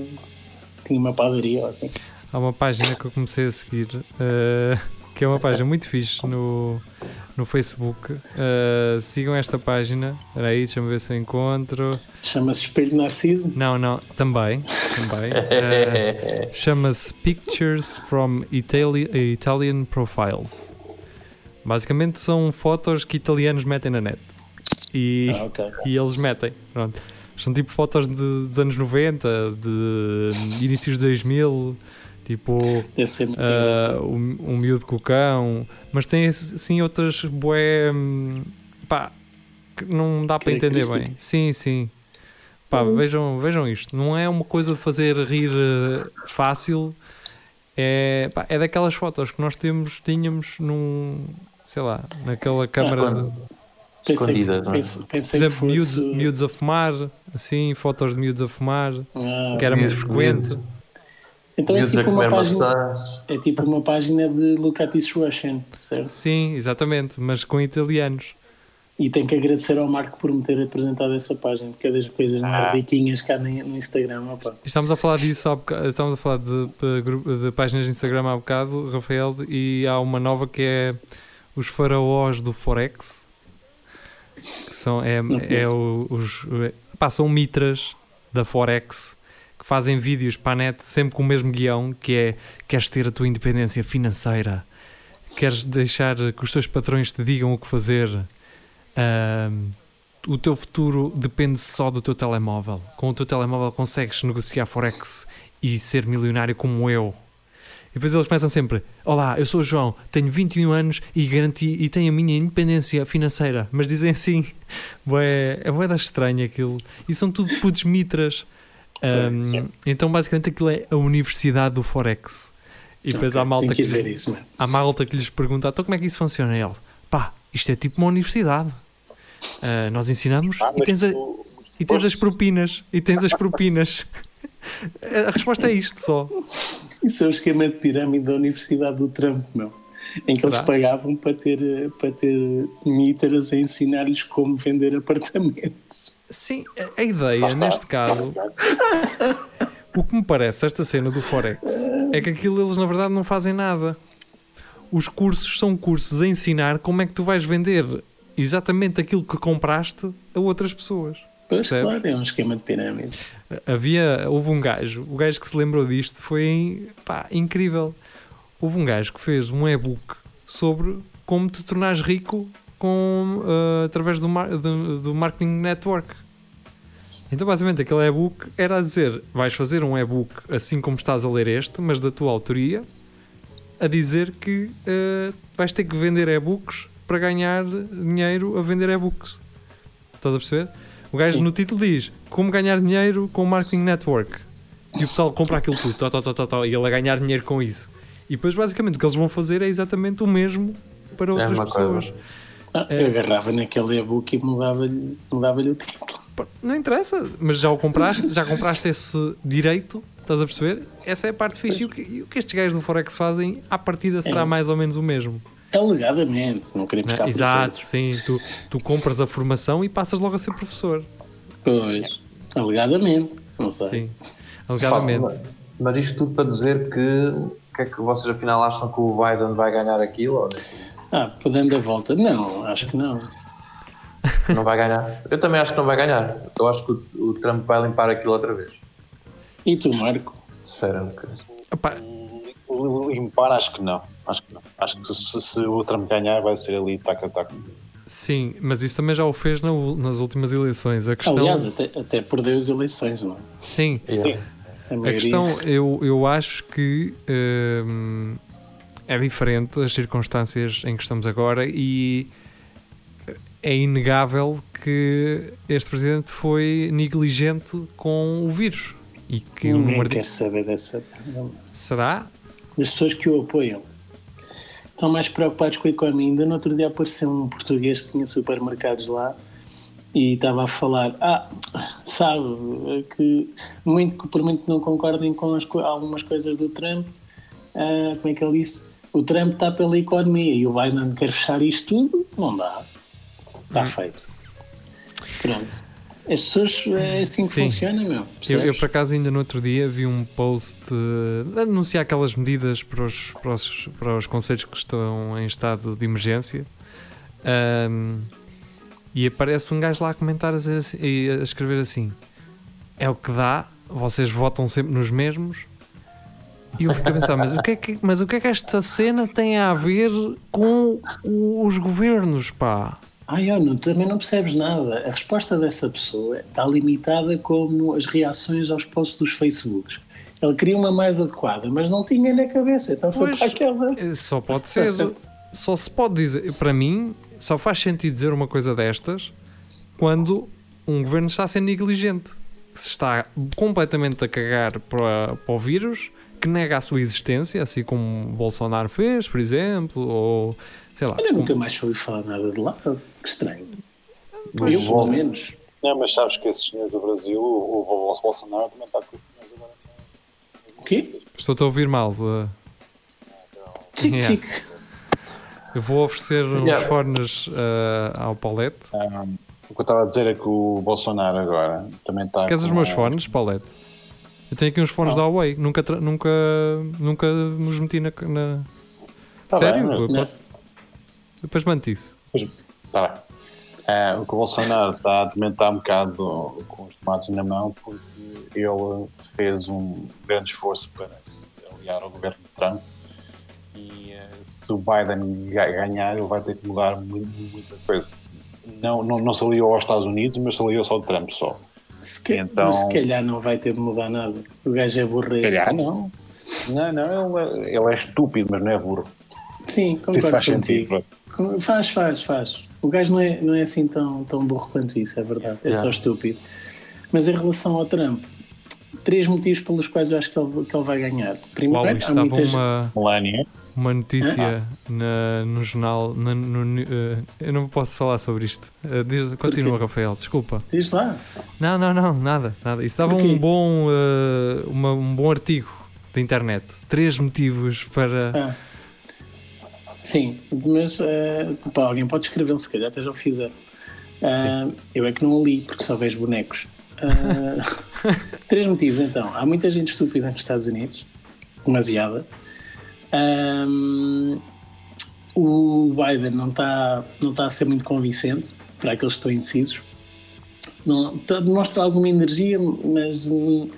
tinha uma padaria ou assim. Há uma página que eu comecei a seguir, eh, *laughs* que é uma página muito fixe no, no Facebook. Eh, sigam esta página. Espera aí, deixa-me ver se eu encontro. Chama-se Espelho Narciso. Não, não, também. também. Eh, Chama-se Pictures from Itali Italian Profiles. Basicamente são fotos que italianos metem na net. E, Ah, ok. e eles metem. Pronto. São tipo fotos de- dos anos 90, de inícios de 2000, tipo ah, engraçado. um, um miúdo com o cão, mas tem assim outras bué hum, pá, que não dá para entender bem. Sim, sim. Pá, vejam, vejam isto. Não é uma coisa de fazer rir eh, fácil. É, pá, é daquelas fotos que nós temos, tínhamos num, sei lá, naquela câmara de, Quando- Pensei, é? pensei, por exemplo, miúdos, fosse... miúdos a fumar, assim, fotos de miúdos a fumar, Ah, que era muito Miúdos- frequente. miúdos- então é miúdos tipo, uma página, é tipo uma página de Look at this Russian, certo? Sim, exatamente, mas com italianos. E tenho que agradecer ao Marco por me ter apresentado essa página, porque é das coisas mais riquinhas cá no no Instagram. Opa. Estamos a falar disso há boca- estamos a falar de, de de páginas de Instagram há bocado, Rafael, e há uma nova que é os faraós do Forex. São, é, é o- os, é- pá, são mitras da Forex que fazem vídeos para a net sempre com o mesmo guião, que é queres ter a tua independência financeira, queres deixar que os teus patrões te digam o que fazer, o teu futuro depende só do teu telemóvel. Com o teu telemóvel consegues negociar Forex e ser milionário como eu. E depois eles começam sempre: Olá, eu sou o João, tenho 21 anos e garanti e tenho a minha independência financeira. Mas dizem assim: *laughs* bué, é bué da estranha aquilo. E são tudo putos mitras. Ahm, então, basicamente, aquilo é a universidade do Forex. E depois há malta que que, isso, há malta que lhes pergunta: Então, como é que isso funciona? E ele: Pá, isto é tipo uma universidade. Ah, nós ensinamos Ah, e tens a, tu- e tens as propinas. E tens as propinas. *laughs* *laughs* A resposta é isto só. Isso é o esquema de pirâmide da Universidade do Trump, meu. Em que Será? eles pagavam para ter, para ter mitras a ensinar-lhes como vender apartamentos. Sim, a- a ideia neste caso, o que me parece esta cena do Forex é que aquilo eles na verdade não fazem nada. Os cursos são cursos a ensinar como é que tu vais vender exatamente aquilo que compraste a outras pessoas. Pois, Percebes? claro, é um esquema de pirâmide. Havia, houve um gajo, o gajo que se lembrou disto foi pá, incrível. Houve um gajo que fez um e-book sobre como te tornares rico com, ah, através do, mar- do, do marketing network. Então, basicamente, aquele e-book era a dizer: vais fazer um e-book assim como estás a ler este, mas da tua autoria, a dizer que ah, vais ter que vender e-books para ganhar dinheiro a vender e-books. Estás a perceber? O gajo Sim. no título diz como ganhar dinheiro com o marketing network. E o pessoal compra aquilo tudo, tó, tó, tó, tó, tó, e ele a ganhar dinheiro com isso. E depois, basicamente, o que eles vão fazer é exatamente o mesmo para outras uma coisa. pessoas. Ah, É. Eu agarrava naquele e-book e mudava-lhe mudava o título. Não interessa, mas já o compraste, já compraste esse direito, estás a perceber? Essa é a parte fixe. E o que, e o que estes gajos do Forex fazem, à partida, será É. mais ou menos o mesmo. Alegadamente, não queremos Não, exato, sim. Tu, tu compras a formação e passas logo a ser professor. Pois, alegadamente, não sei. Sim, *laughs* alegadamente. Pá, mas- isto tudo para dizer que o que é que vocês afinal acham que o Biden vai ganhar aquilo ou Ah, podendo a volta, não, acho que não. *laughs* não vai ganhar? Eu também acho que não vai ganhar. Eu acho que o, o Trump vai limpar aquilo outra vez. E tu, Marco? Sinceramente. Epá, Limpar, acho que não. Acho que não. Acho que se, se o Trump ganhar, vai ser ali taca-taca. sim, mas isso também já o fez na nas últimas eleições. A questão, Aliás, até, até perdeu as eleições, não é? sim, Yeah. A, A questão, eu, eu acho que hum, é diferente as circunstâncias em que estamos agora e é inegável que este presidente foi negligente com o vírus e que o Ninguém número quer de... saber dessa. será Das pessoas que o apoiam. Estão mais preocupados com a economia. Ainda no outro dia apareceu um português que tinha supermercados lá e estava a falar: Ah, sabe, que, muito, que por muito que não concordem com as algumas coisas do Trump, ah, como é que ele disse? O Trump está pela economia e o Biden quer fechar isto tudo? Não dá. Está feito. Pronto. As pessoas é assim que Sim. funciona, meu. Eu, eu, por acaso, ainda no outro dia vi um post a anunciar aquelas medidas para os, para, os, para os conselhos que estão em estado de emergência. Ahm, e aparece um gajo lá a comentar a, assim- e a escrever assim: É o que dá, vocês votam sempre nos mesmos. E eu fico a pensar: mas o, que é que, mas o que é que esta cena tem a ver com os governos, pá? Ai, não, também não percebes nada. A resposta dessa pessoa está limitada como as reações aos posts dos Facebooks. Ele queria uma mais adequada, mas não tinha na cabeça, então foi Pois. para aquela. Eh, Só pode ser. *laughs* só se pode dizer, para mim, só faz sentido dizer uma coisa destas quando um governo está a ser negligente, se está completamente a cagar para, para o vírus, que nega a sua existência, assim como Bolsonaro fez, por exemplo, ou sei lá. Olha, nunca mais ouvi falar nada de lá. Que estranho. Pois, Eu, pelo volta. menos. Não, mas sabes que esses senhores do Brasil, o, o, o Bolsonaro também está com os senhores agora. O quê? Estou-te a ouvir mal. eh, Chique, Yeah. chique. Eu vou oferecer uns Yeah. fones eh, ao Paulette. Ah, o que eu estava a dizer é que o Bolsonaro agora também está. Queres os meus fones, Paulette? Eu tenho aqui uns fones da Huawei. Nunca, nunca, nunca nos meti na. na... Tá Sério? bem, Eu Não. posso- Depois mando isso. Tá bem. Ah, o que o Bolsonaro está, também está um bocado com os tomates na mão porque ele fez um grande esforço para se aliar ao governo de Trump e eh, se o Biden ga- ganhar ele vai ter que mudar mu- muita coisa. Não, não, não se aliou aos Estados Unidos, mas se aliou só ao Trump só. Se, ca- Então- se calhar não vai ter de mudar nada. O gajo é burro. a esse Calhar não. Não, não, ele, é- ele é estúpido, mas não é burro. Sim, concordo faz contigo. sentido. Faz, faz, faz. O gajo não é, não é assim tão, tão burro quanto isso, é verdade. É só Yeah. estúpido. Mas em relação ao Trump, três motivos pelos quais eu acho que ele, que ele vai ganhar. Primeiro, Uau, há estava muitas... uma, uma notícia na, no jornal. na- no- eh, eu não posso falar sobre isto. Eh, diz- continua, Rafael, desculpa. Diz lá. Não, não, não, nada. nada. Isso estava Porquê? um bom, eh, uma- um bom artigo da internet. Três motivos para. Ah. Sim, mas tipo, alguém pode escrevê-lo, se calhar até já o fizeram. Ah, eu é que não o li, porque só vejo bonecos. Ah, *laughs* três motivos, então. Há muita gente estúpida nos Estados Unidos, demasiada. Ahm, o Biden não está não está a ser muito convincente para aqueles que estão indecisos. Não, tá- demonstra alguma energia, mas hum,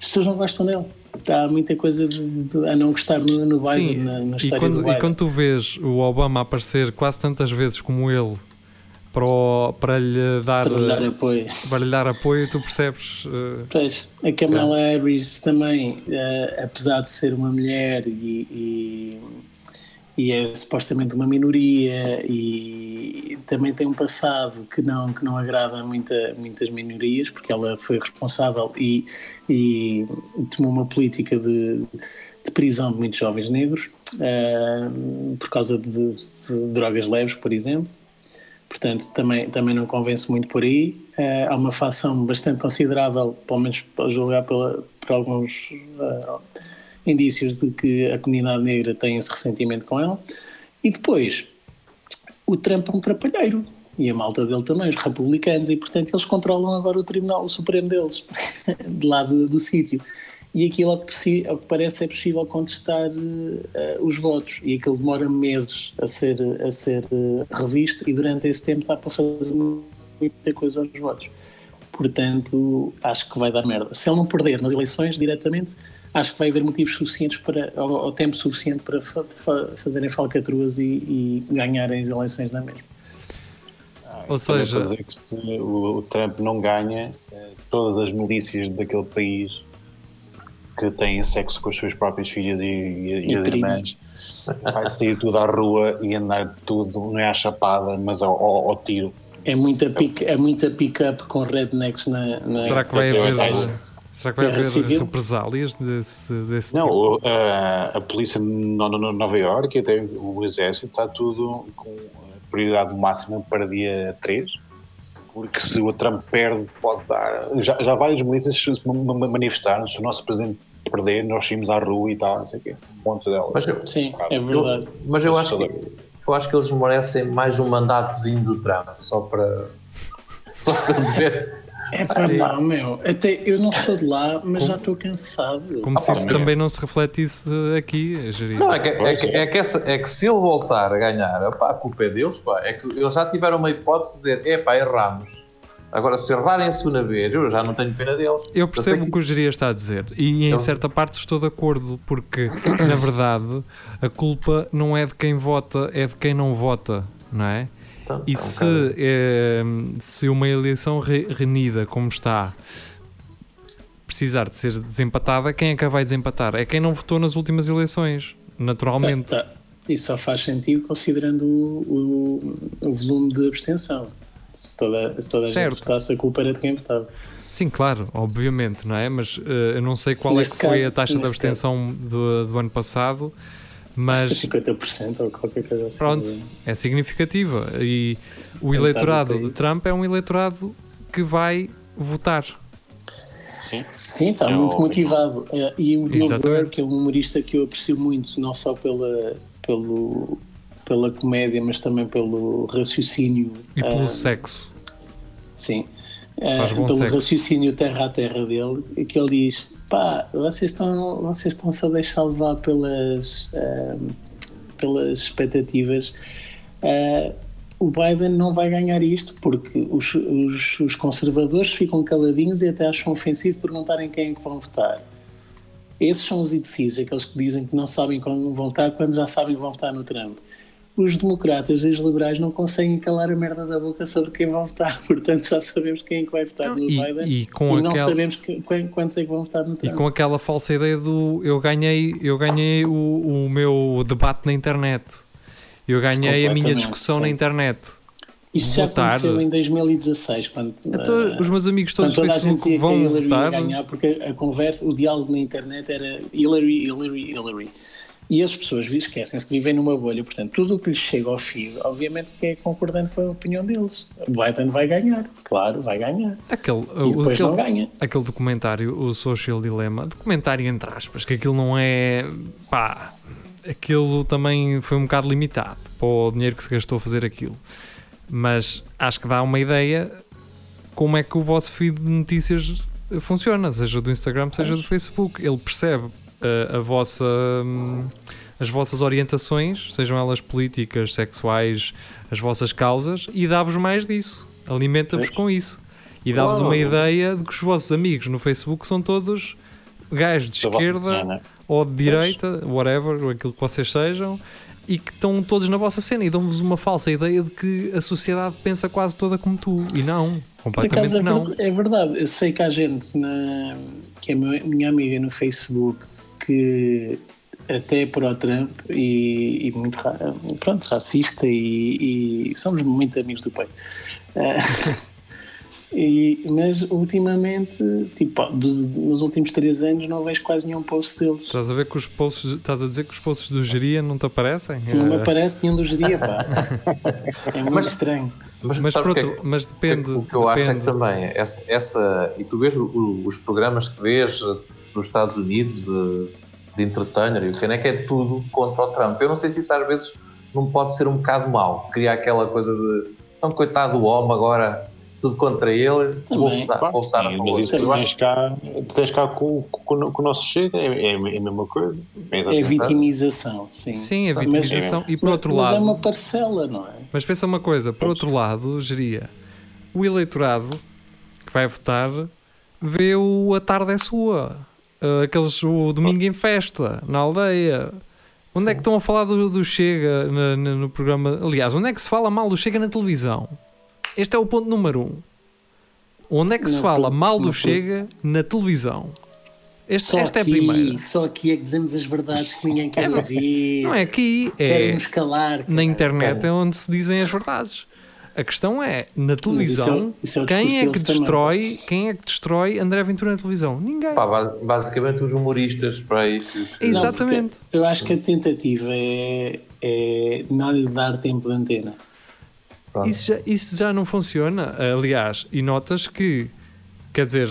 as pessoas não gostam dele. Há muita coisa de, de- a não gostar no, no Biden, Sim, na, na e história do quando, Biden. e quando tu vês o Obama aparecer quase tantas vezes como ele para, o- para lhe dar, para lhe dar eh, apoio. para lhe dar apoio, tu percebes. eh, Pois, a Kamala Harris também, eh, apesar de ser uma mulher e, e, e é supostamente uma minoria e também tem um passado que não, que não agrada a muita, muitas minorias, porque ela foi responsável e, e tomou uma política de, de prisão de muitos jovens negros eh, por causa de, de drogas leves, por exemplo. Portanto, também, também não convence muito por aí. Eh, há uma facção bastante considerável, pelo menos a julgar pela, por alguns eh, indícios de que a comunidade negra tem esse ressentimento com ela. E depois, o Trump é um trapalheiro. E a malta dele também, os republicanos, e portanto eles controlam agora o Tribunal Supremo deles, *laughs* de lá do, do sítio. E aquilo, ao que, ao que, parece, é possível contestar uh, os votos. E aquilo demora meses a ser, a ser uh, revisto, e durante esse tempo dá para fazer muita coisa aos votos. Portanto, acho que vai dar merda. Se ele não perder nas eleições diretamente, acho que vai haver motivos suficientes para, ou, ou tempo suficiente para fa fa fazerem falcatruas e, e ganharem as eleições na mesma. Ou seja, dizer que se o, o, Trump não ganha, eh, todas as milícias daquele país que têm sexo com as suas próprias filhas e, e, e as irmãs vai sair tudo à rua e andar tudo, não é à chapada, mas ao, ao, ao tiro. É muita pick, é muita pick-up com rednecks na, na. Será que vai haver. Será que vai haver represálias desse, desse Não, tipo? a, a polícia de Nova Iorque e até o exército está tudo com prioridade máxima para dia 3, porque se o Trump perde, pode dar. Já, já vários milícias se manifestaram, se o nosso presidente perder, nós saímos à rua e tal, não sei o quê. Monte delas. Mas, sim, é verdade. Eu, mas eu acho que eu acho que eles merecem mais um mandatozinho do Trump, só para, *laughs* só para ver. É para não, meu. Até eu não sou de lá, mas como, já estou cansado. Como ah, se isso também não se refletisse aqui, Jeria. Não, é que, é, que, é, que essa, é que se ele voltar a ganhar, opá, a culpa é deles, pá. É que eles já tiveram uma hipótese de dizer, é pá, erramos. Agora, se errarem a segunda vez, eu já não tenho pena deles. Eu percebo o que, que o Jeria está a dizer e em certa parte estou de acordo, porque na verdade a culpa não é de quem vota, é de quem não vota, não é? Então, e se, é, se uma eleição re, renida como está precisar de ser desempatada, quem é que a vai desempatar? É quem não votou nas últimas eleições, naturalmente. Tá, tá. Isso só faz sentido considerando o, o, o volume de abstenção se toda, se toda a gente votasse, a culpa era de quem votava. Sim, claro, obviamente, não é? Mas uh, eu não sei qual neste é que foi caso, a taxa de abstenção do, do ano passado, mas... 50% ou qualquer coisa assim. Pronto, é significativa. E o eleitorado de Trump é um eleitorado que vai votar. Sim, Sim está é muito motivado. É, e o Bill Burr, que é um humorista que eu aprecio muito, não só pela, pelo pela comédia, mas também pelo raciocínio. E pelo uh, sexo. Sim. Uh, pelo sexo. raciocínio terra a terra dele, que ele diz: pá, vocês estão, vocês estão-se a deixar levar pelas, uh, pelas expectativas. o Biden não vai ganhar isto porque os, os, os, conservadores ficam caladinhos e até acham ofensivo perguntarem quem é que vão votar. Esses são os indecisos, aqueles que dizem que não sabem quando vão votar quando já sabem que vão votar no Trump os democratas e os liberais não conseguem calar a merda da boca sobre quem vão votar, *laughs* portanto já sabemos quem é que vai votar no e, Biden e, com e não sabemos que, quantos é que vão votar no Trump. E com aquela falsa ideia do eu ganhei, eu ganhei o, o meu debate na internet, eu ganhei a minha discussão sim. na internet. Isto já votar. aconteceu em 2016, quando então, uh, os meus amigos todos do Facebook vão votar. ganhar porque a conversa, o diálogo na internet era Hillary, Hillary, Hillary. E as pessoas esquecem-se que vivem numa bolha, portanto, tudo o que lhes chega ao feed, obviamente que é concordante com a opinião deles. Biden vai ganhar, claro, vai ganhar. Aquele, e depois aquele, não ganha. Aquele documentário, o Social Dilemma, documentário entre aspas, que aquilo não é. pá, aquilo também foi um bocado limitado para o dinheiro que se gastou a fazer aquilo. Mas acho que dá uma ideia como é que o vosso feed de notícias funciona, seja do Instagram, seja do Facebook. Ele percebe a, a vossa, hum, as vossas orientações, sejam elas políticas, sexuais, as vossas causas, e dá-vos mais disso. Alimenta-vos com isso. E dá-vos uma ideia de que os vossos amigos no Facebook são todos gajos de esquerda ou de direita, whatever, ou aquilo que vocês sejam, e que estão todos na vossa cena e dão-vos uma falsa ideia de que a sociedade pensa quase toda como tu. E não, completamente é não. É verdade, eu sei que há gente na, que é minha amiga no Facebook que até para o Trump e, e muito pronto, racista e, e, somos muito amigos do pai. Uh, *laughs* e, mas ultimamente, tipo, dos, nos últimos três anos não vejo quase nenhum post deles. Estás a ver que os posts, estás a dizer que os posts do Geria não te aparecem? Não me aparece nenhum do Geria, pá. *laughs* É muito mas, estranho. Mas, mas, pronto, é, mas depende. O que eu depende. acho é que também, essa, essa e tu vês o, os programas que vês nos Estados Unidos de de entertainer e o que é que é tudo contra o Trump. Eu não sei se isso às vezes não pode ser um bocado mau. Criar aquela coisa de tão coitado do homem agora, tudo contra ele, vou Também. a favor. mas isso tu tens cá, tu tens cá com, com, com o nosso chega, é, é a mesma coisa. É É vitimização, sim. Sim, a Mas- vitimização. E por mas- outro mas lado. é uma parcela, não é? Mas pensa uma coisa, por outro lado, geria o eleitorado que vai votar vê o A Tarde é Sua, uh, aqueles o Domingo em Festa, na aldeia. Onde é que estão a falar do, do Chega na- na- no programa? Aliás, onde é que se fala mal do Chega na televisão? Este é o ponto número um. Onde é que se No fala mal no do Chega na televisão? Este- Só esta é a aqui, primeira. só aqui é que dizemos as verdades que ninguém quer É, ouvir. Não é aqui, é calar. na caralho. internet é onde se dizem as verdades. A questão é, na isso é televisão, isso é o quem discurso é que também. destrói, quem é que destrói André Ventura na televisão? Ninguém. Pá, bas- basicamente os humoristas para aí. que- Não, Exatamente. porque Eu acho que a tentativa é, é não lhe dar tempo de antena. Isso já, isso já não funciona. Aliás, e notas que, quer dizer,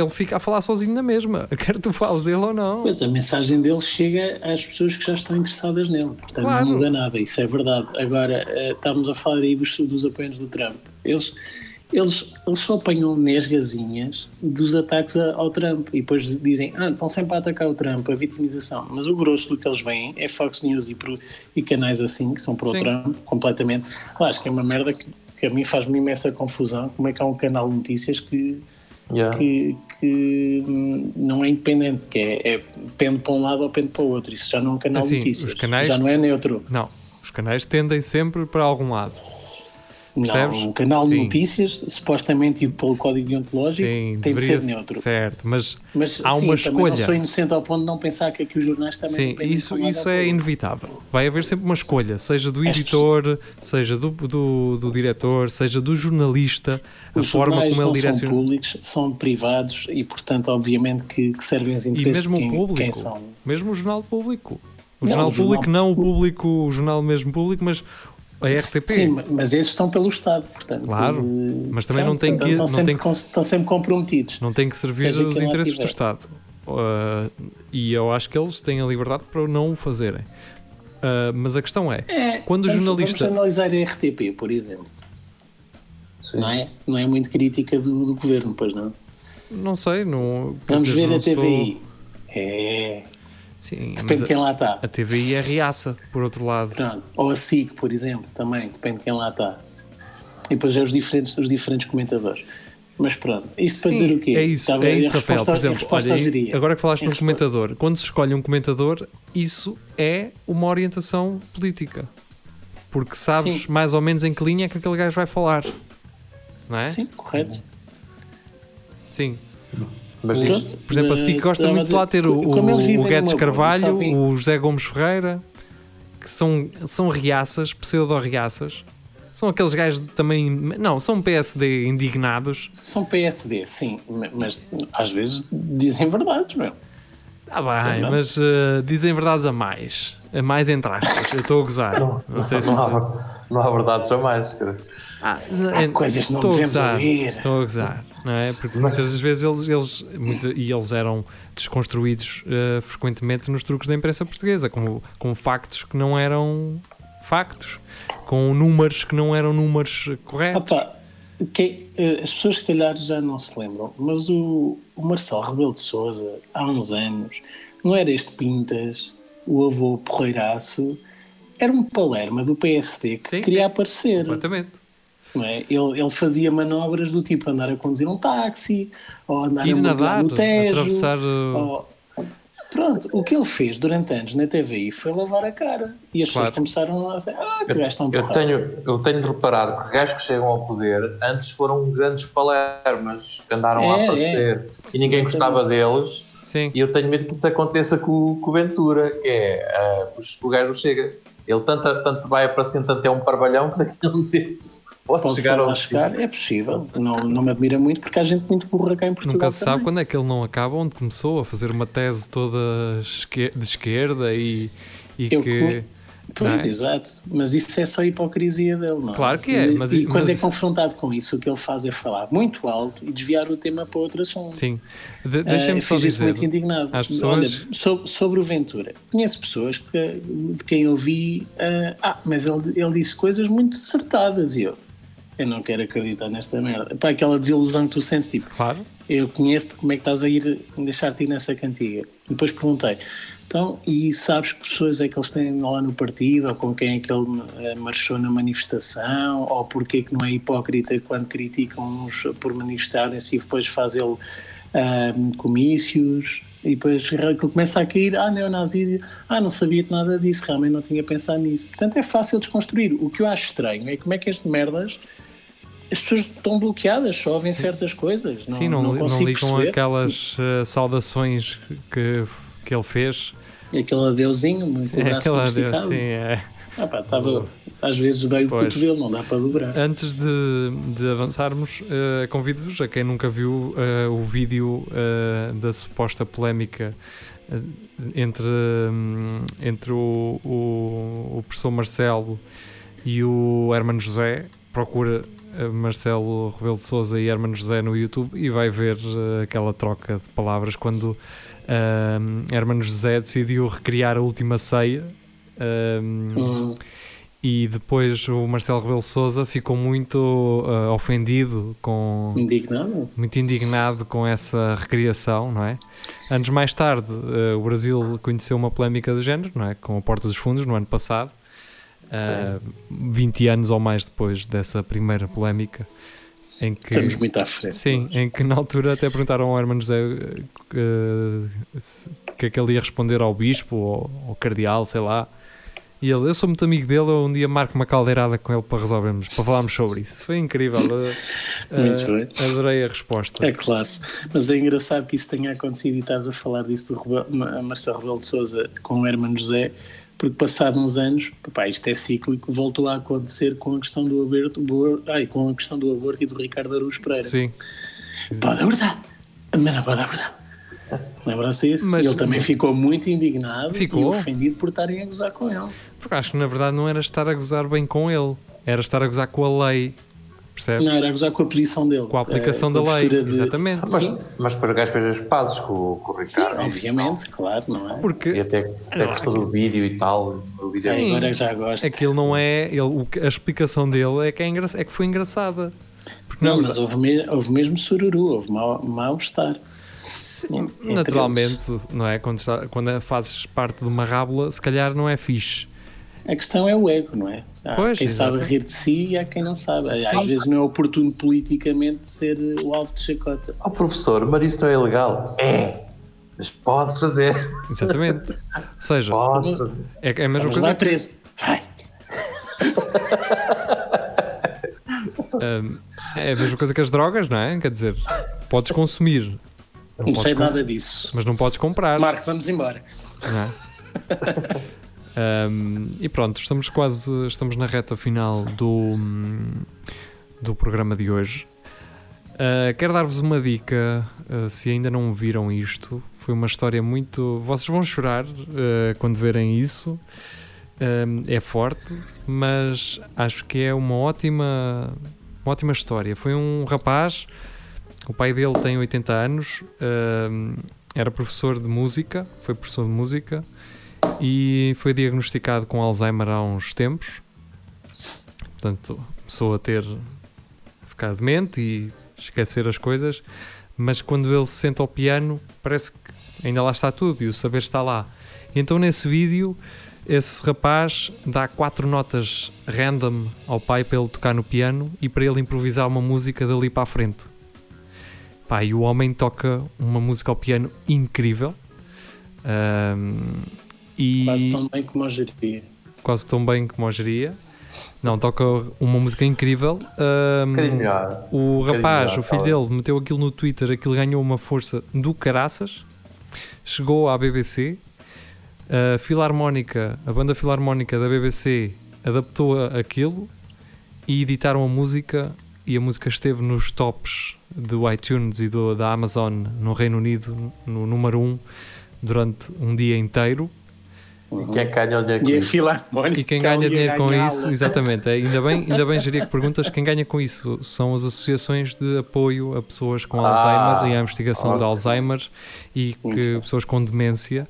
ele fica a falar sozinho na mesma. *laughs* Quer tu fales dele ou não. Pois a mensagem dele chega às pessoas que já estão interessadas nele. Portanto, Claro. não muda nada, isso é verdade. Agora, eh, estamos a falar aí dos, dos apoios do Trump. Eles, eles, eles só apanham nesgazinhas dos ataques a- ao Trump e depois dizem, ah, estão sempre a atacar o Trump, a vitimização. Mas o grosso do que eles veem é Fox News e, pro- e canais assim, que são para o. Trump, completamente. Claro, acho que é uma merda que, que a mim faz-me imensa confusão. Como é que há um canal de notícias que Yeah. que, que, hum, não é independente, que é, é pende para um lado ou pende para o outro. Isso já não é um canal Assim, de notícias. os canais- Já não é neutro. Não. Os canais tendem sempre para algum lado. Percebes? Não, um canal de Sim. notícias, supostamente e pelo código deontológico, Sim, tem de ser neutro. Certo, mas, Mas há sim, uma também não escolha. sou inocente ao ponto de não pensar que aqui os jornais também Sim, isso, de isso é inevitável. Vai haver sempre uma escolha, seja do editor, seja do, do, do diretor, seja do jornalista, a Os forma jornais como ele não são direciona. públicos, são privados e, portanto, obviamente que, que servem os E interesses mesmo de o quem, público, quem são. mesmo o jornal público. O Não, jornal o jornal- público, não o público, o jornal mesmo público, mas a RTP. Sim, mas esses estão pelo Estado, portanto. Claro, eh, mas também não tem então que- Estão não sempre, tem que- estão sempre comprometidos. Não tem que servir os interesses do. Estado. Uh, e eu acho que eles têm a liberdade para não o fazerem. Uh, mas a questão é, É, Quando o jornalista- Vamos analisar a RTP, por exemplo. Sim. Não é, não é muito crítica do, do governo, pois não? não sei, não. Vamos dizer, ver não a sou- TVI. É, Sim, depende de quem lá está. a, TVI é reaça, por outro lado. Pronto. Ou a SIC, por exemplo, também, depende de quem lá está. E depois é os diferentes, os diferentes comentadores. Mas pronto, isto para Sim, dizer o quê? É isso, Estava é isso Rafael. Por exemplo, olha, agora que falaste num comentador, quando se escolhe um comentador, isso é uma orientação política. Porque sabes Sim. mais ou menos em que linha é que aquele gajo vai falar. Não é? Sim, correto. Sim. Mas Pronto. isto, Por exemplo, a SIC gosta muito de lá ter o, o, o Guedes numa bolha, Carvalho, o José Gomes Ferreira, que são, são reaças, pseudo-reaças. São aqueles gajos também. Não, são PSD indignados. São PSD, sim, ma- mas às vezes dizem verdades, não é? Ah, bem, não. mas eh, dizem verdades a mais. A mais entre aspas. Eu estou a gozar. Não, não, sei se. não *laughs* não há verdades jamais, cara. Ah, Há coisas que não devemos gozar, ouvir. Estou a gozar, não é? Porque muitas das vezes eles, eles muito- e eles eram desconstruídos eh, frequentemente nos truques da imprensa portuguesa, com, com factos que não eram factos, com números que não eram números corretos. Opa, que- eh, as pessoas se calhar já não se lembram, mas o, o Marcelo Rebelo de Souza, há uns anos, não era este Pintas, o avô porreiraço, era um palerma do PSD que Sim, queria sim. aparecer. Completamente. não é? ele, ele fazia manobras do tipo andar a conduzir um táxi, ou andar Ir a nadar, no Tejo. atravessar. uh, ou- Pronto, o que ele fez durante anos na TVI foi lavar a cara. E as Claro. pessoas começaram a dizer: Ah, que Eu, gajo tão eu porrado." tenho, eu tenho reparado que gajos que chegam ao poder antes foram grandes palermas que andaram É, a é. aparecer e ninguém gostava deles. Sim. E eu tenho medo que isso aconteça com, com o Ventura, que é os- o gajo chega, ele tanto, tanto vai aparecendo, tanto é um parvalhão que daqui a um tempo pode, Pode chegar ao a chegar, é possível. Não, não me admira muito porque há gente muito burra cá em Portugal. Nunca se sabe quando é que ele não acaba, onde começou a fazer uma tese toda de esquerda e, e Eu que. Pois, é? exato. Mas isso é só a hipocrisia dele, não é? Claro que é, E- mas- e quando mas- é confrontado com isso, o que ele faz é falar muito alto e desviar o tema para outro assunto. Sim. De, Ah, Deixem-me eu só dizer. muito indignado. às pessoas- Olha, so- sobre o Ventura, conheço pessoas que, de quem eu vi, ah, ah, mas ele, ele disse coisas muito acertadas e eu, eu não quero acreditar nesta merda. Pá, aquela desilusão que tu sentes, tipo, Claro. eu conheço-te, como é que estás a ir deixar-te ir nessa cantiga? E depois perguntei, então, e sabes que pessoas é que eles têm lá no partido, ou com quem é que ele eh, marchou na manifestação, ou porque é que não é hipócrita quando criticam uns por manifestarem-se e depois fazem ah, comícios, e depois ele começa a cair, ah, neonazis, ah, não sabia de nada disso, realmente não tinha pensado nisso. Portanto, é fácil desconstruir. O que eu acho estranho é como é que este merdas as pessoas estão bloqueadas, só ouvem certas coisas. Não, Sim, não, não, não, ligam perceber. aquelas eh, saudações que, que ele fez. Aquele adeuzinho, muito muito deu, esticado. sim, é. Ah, pá, estava, às vezes dei o cotovelo, não dá para dobrar. Antes de, de avançarmos, eh, convido-vos a quem nunca viu eh, o vídeo eh, da suposta polémica entre, hum, entre o, o, o professor Marcelo e o Hermano José. Procura Marcelo Rebelo de Souza e Hermano José no YouTube e vai ver eh, aquela troca de palavras quando Hermano José decidiu recriar a última ceia. Hum, e depois o Marcelo Rebelo de Souza ficou muito ah, ofendido, com, indignado? muito indignado com essa recriação, não é? Anos mais tarde, ah, o Brasil conheceu uma polémica do género, não é? Com a Porta dos Fundos, no ano passado, ah, 20 anos ou mais depois dessa primeira polémica, em que... Estamos muito à frente. Sim, em que na altura até perguntaram ao Hermano José eh, que, se- que é que ele ia responder ao bispo ou ao cardeal, sei lá. E ele, eu sou muito amigo dele, eu um dia marco uma caldeirada com ele para resolvermos, para falarmos sobre isso. Foi incrível. eh, Muito eh, bem. Adorei a resposta. É classe. Mas é engraçado que isso tenha acontecido e estás a falar disso do Marcelo Rebelo de Souza com o Hermano José, porque passado uns anos, pá, isto é cíclico, voltou a acontecer com a questão do aborto, do, ai, com a questão do aborto e do Ricardo Araújo Pereira. Sim, Pode abordar, mas não pode abordar. Lembram-se disso? Mas- ele também ficou muito indignado Ficou? e ofendido por estarem a gozar com ele. porque acho que na verdade não era estar a gozar bem com ele, era estar a gozar com a lei, percebe? Não, era a gozar com a posição dele. Com a aplicação Eh, da com a lei, de- exatamente. Mas, Sim. mas para o gajo fez as pazes com, o- com o Sim, Ricardo. obviamente, claro, não é? E Porque até, até gostou do vídeo e tal. O vídeo é Sim. Agora já gosto. aquilo não é. Ele, o a explicação dele é que, é, engra- é que foi engraçada. Porque Não, na mas houve, me- houve mesmo sururu, houve mau- mal-estar. Sim, entre naturalmente, não é? Quando, está- quando fazes parte de uma rábula, se calhar não é fixe. A questão é o ego, não é? Há Pois, quem sabe exato. rir de si e há quem não sabe. Às Sim. vezes não é oportuno politicamente ser o alvo de chacota. Oh professor, mas isso não é ilegal? É! Mas pode fazer. Exatamente. Ou seja, Pode fazer. é, é a mesma Vamos coisa lá que, preso. Vai. é a mesma coisa que as drogas, não é? Quer dizer, podes consumir, Não podes sei nada disso. mas não podes comprar. Marco, vamos embora. não é? *laughs* Um, e pronto, estamos quase estamos na reta final do, do programa de hoje. Uh, quero dar-vos uma dica, uh, se ainda não viram isto. Foi uma história muito. Vocês vão chorar uh, quando verem isso. É forte, mas acho que é uma ótima, uma ótima história. Foi um rapaz, o pai dele tem 80 anos, era professor de música, foi professor de música e foi diagnosticado com Alzheimer há uns tempos. Portanto, começou a ter ficar demente e esquecer as coisas, mas quando ele se senta ao piano, parece que ainda lá está tudo e o saber está lá. Então nesse vídeo, esse rapaz dá quatro notas random ao pai para ele tocar no piano e para ele improvisar uma música dali para a frente. E o homem toca uma música ao piano incrível. Ahm, e Quase tão bem como a geria. quase tão bem como a geria. Não, toca uma música incrível. Um bocadinho melhor. o rapaz, o filho dele, meteu aquilo no Twitter, aquilo ganhou uma força do caraças. Chegou à BBC. A Filarmónica, a banda Filarmónica da BBC adaptou aquilo e editaram a música e a música esteve nos tops do iTunes e do, da Amazon no Reino Unido no número 1 durante um dia inteiro E quem é que ganha o dinheiro com E E quem ganha ia dinheiro com isso, exatamente, é, ainda bem, ainda bem, Jeria, que perguntas, quem ganha com isso são as associações de apoio a pessoas com Ah, Alzheimer e à investigação de ok. Alzheimer e que pessoas com demência.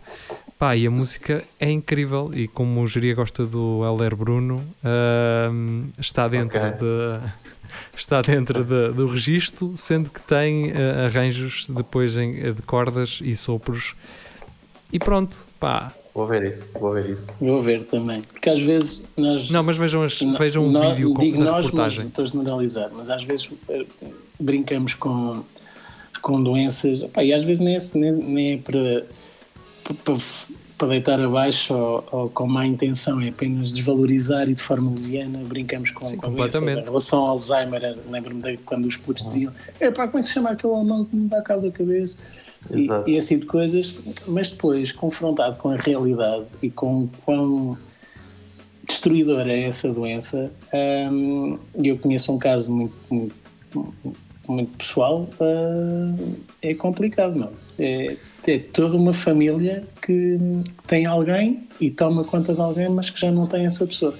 Pá, e a música é incrível e como o Jeria gosta do Heller Bruno, ahm, está dentro Ok. de... *laughs* Está dentro de- do registro, sendo que tem eh, arranjos depois em, de cordas e sopros. E pronto, pá. Vou ver isso, vou ver isso. Vou ver também. Porque às vezes nós. Não, mas vejam, as, No- vejam o vídeo com, digo da nós, mas reportagem. Estou a generalizar, mas às vezes eh, brincamos com, com doenças Epá, e às vezes nem é, nem, nem é para, para, para deitar abaixo ou, ou com má intenção, é apenas desvalorizar e de forma leviana brincamos com, Sim, com completamente. Em relação ao Alzheimer, lembro-me de quando os putos diziam: é pá, como é que se chama aquele alemão que me dá cabo da cabeça? E, Exato. e esse tipo de coisas, mas depois, confrontado com a realidade e com o quão destruidora é essa doença, hum, e eu conheço um caso muito, muito, muito pessoal, hum, é complicado, não? É, é toda uma família que tem alguém e toma conta de alguém, mas que já não tem essa pessoa.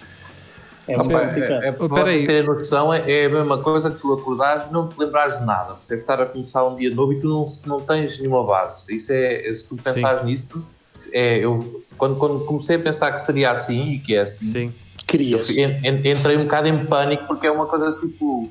É muito Opa, complicado. é, é, para Oh, vocês terem noção, é, é a mesma coisa que tu acordares e não te lembrares de nada. Você estar a começar um dia novo e tu não, não tens nenhuma base. Isso é, se tu pensares nisso, é, eu, quando, quando comecei a pensar que seria assim e que é assim, Sim. Querias. fui- en- en- entrei um bocado em pânico porque é uma coisa tipo,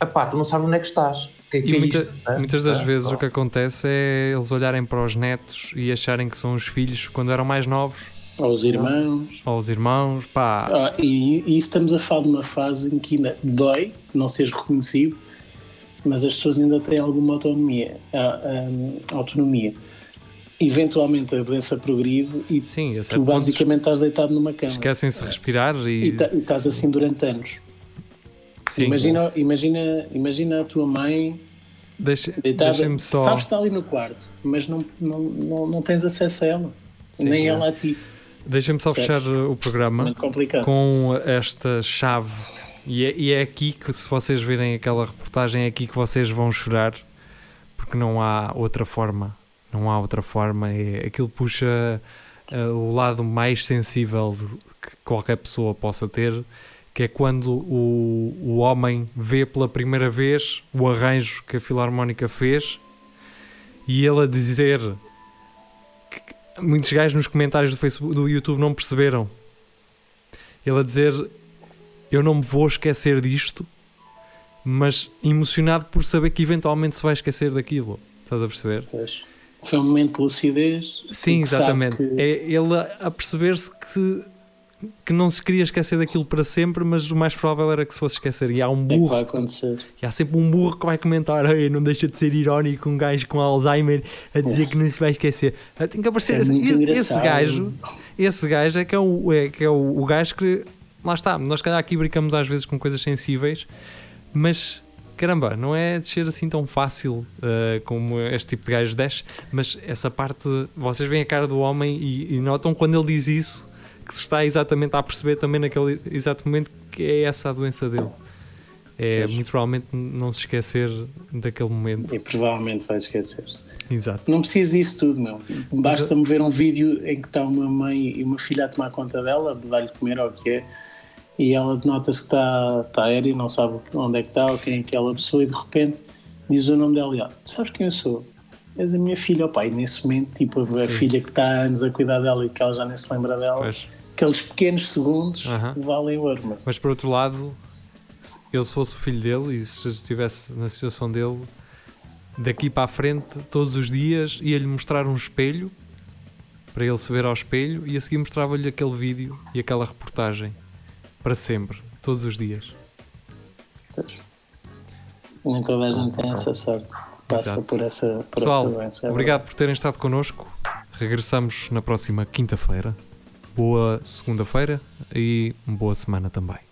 epá, tu não sabes onde é que estás. Que é, que E é muita- isto? né? muitas das Ah, vezes o que acontece é eles olharem para os netos e acharem que são os filhos quando eram mais novos, Aos irmãos. ou os irmãos, pá. Ah, e, e estamos a falar de uma fase em que ainda dói não seres reconhecido, mas as pessoas ainda têm alguma autonomia. ah, ah, autonomia. Eventualmente a doença progride e Sim, a tu basicamente estás deitado numa cama esquecem-se de respirar e, e. e estás assim durante anos. Sim, Imagina, imagina, imagina a tua mãe deixa- deitada, só. sabes que está ali no quarto, mas não, não, não, não tens acesso a ela, Sim, nem sim. ela a ti. Deixem-me só Percebes? fechar o programa com esta chave. E é, e é aqui que, se vocês virem aquela reportagem, é aqui que vocês vão chorar, porque não há outra forma. Não há outra forma. É, aquilo puxa uh, o lado mais sensível que qualquer pessoa possa ter, que é quando o, o homem vê pela primeira vez o arranjo que a Filarmónica fez e ele a dizer que muitos gajos nos comentários do Facebook do YouTube não perceberam ele a dizer eu não me vou esquecer disto mas emocionado por saber que eventualmente se vai esquecer daquilo estás a perceber? Pois. Foi um momento de lucidez. Sim, exatamente. que- É ele a perceber-se que, que não se queria esquecer daquilo para sempre, mas o mais provável era que se fosse esquecer. E há um é que burro, vai acontecer. e há sempre um burro que vai comentar: Ei, não deixa de ser irónico um gajo com Alzheimer a dizer que não se vai esquecer. Ah, Tem que aparecer. É esse, esse gajo, esse gajo é que é o, é, que é o, o gajo que. Lá está, nós calhar aqui brincamos às vezes com coisas sensíveis, mas caramba, não é descer assim tão fácil uh, como este tipo de gajo desce, mas essa parte, vocês veem a cara do homem e, e notam quando ele diz isso que se está exatamente a perceber também naquele exato momento que é essa a doença dele. É Pois. muito provavelmente não se esquecer daquele momento. E provavelmente vai esquecer. Exato. Não preciso disso tudo, meu. Basta-me ver um vídeo em que está uma mãe e uma filha a tomar conta dela, de dar-lhe comer ou o que é, e ela nota-se que está, está aérea, não sabe onde é que está ou quem é aquela pessoa, e de repente diz o nome dela e ela, sabes quem eu sou? És a minha filha, ó pai. E nesse momento, tipo, a, a Sim. filha que está há anos a cuidar dela e que ela já nem se lembra dela, Pois. Aqueles pequenos segundos Aham. valem ouro, meu. Mas por outro lado, eu se fosse o filho dele e se estivesse na situação dele, daqui para a frente, todos os dias, ia-lhe mostrar um espelho para ele se ver ao espelho e a seguir mostrava-lhe aquele vídeo e aquela reportagem para sempre, todos os dias. Nem toda a gente tem essa sorte. Passa Exato. por essa, por Pessoal, essa doença. é obrigado por terem estado connosco. Regressamos na próxima quinta-feira. Boa segunda-feira e boa semana também.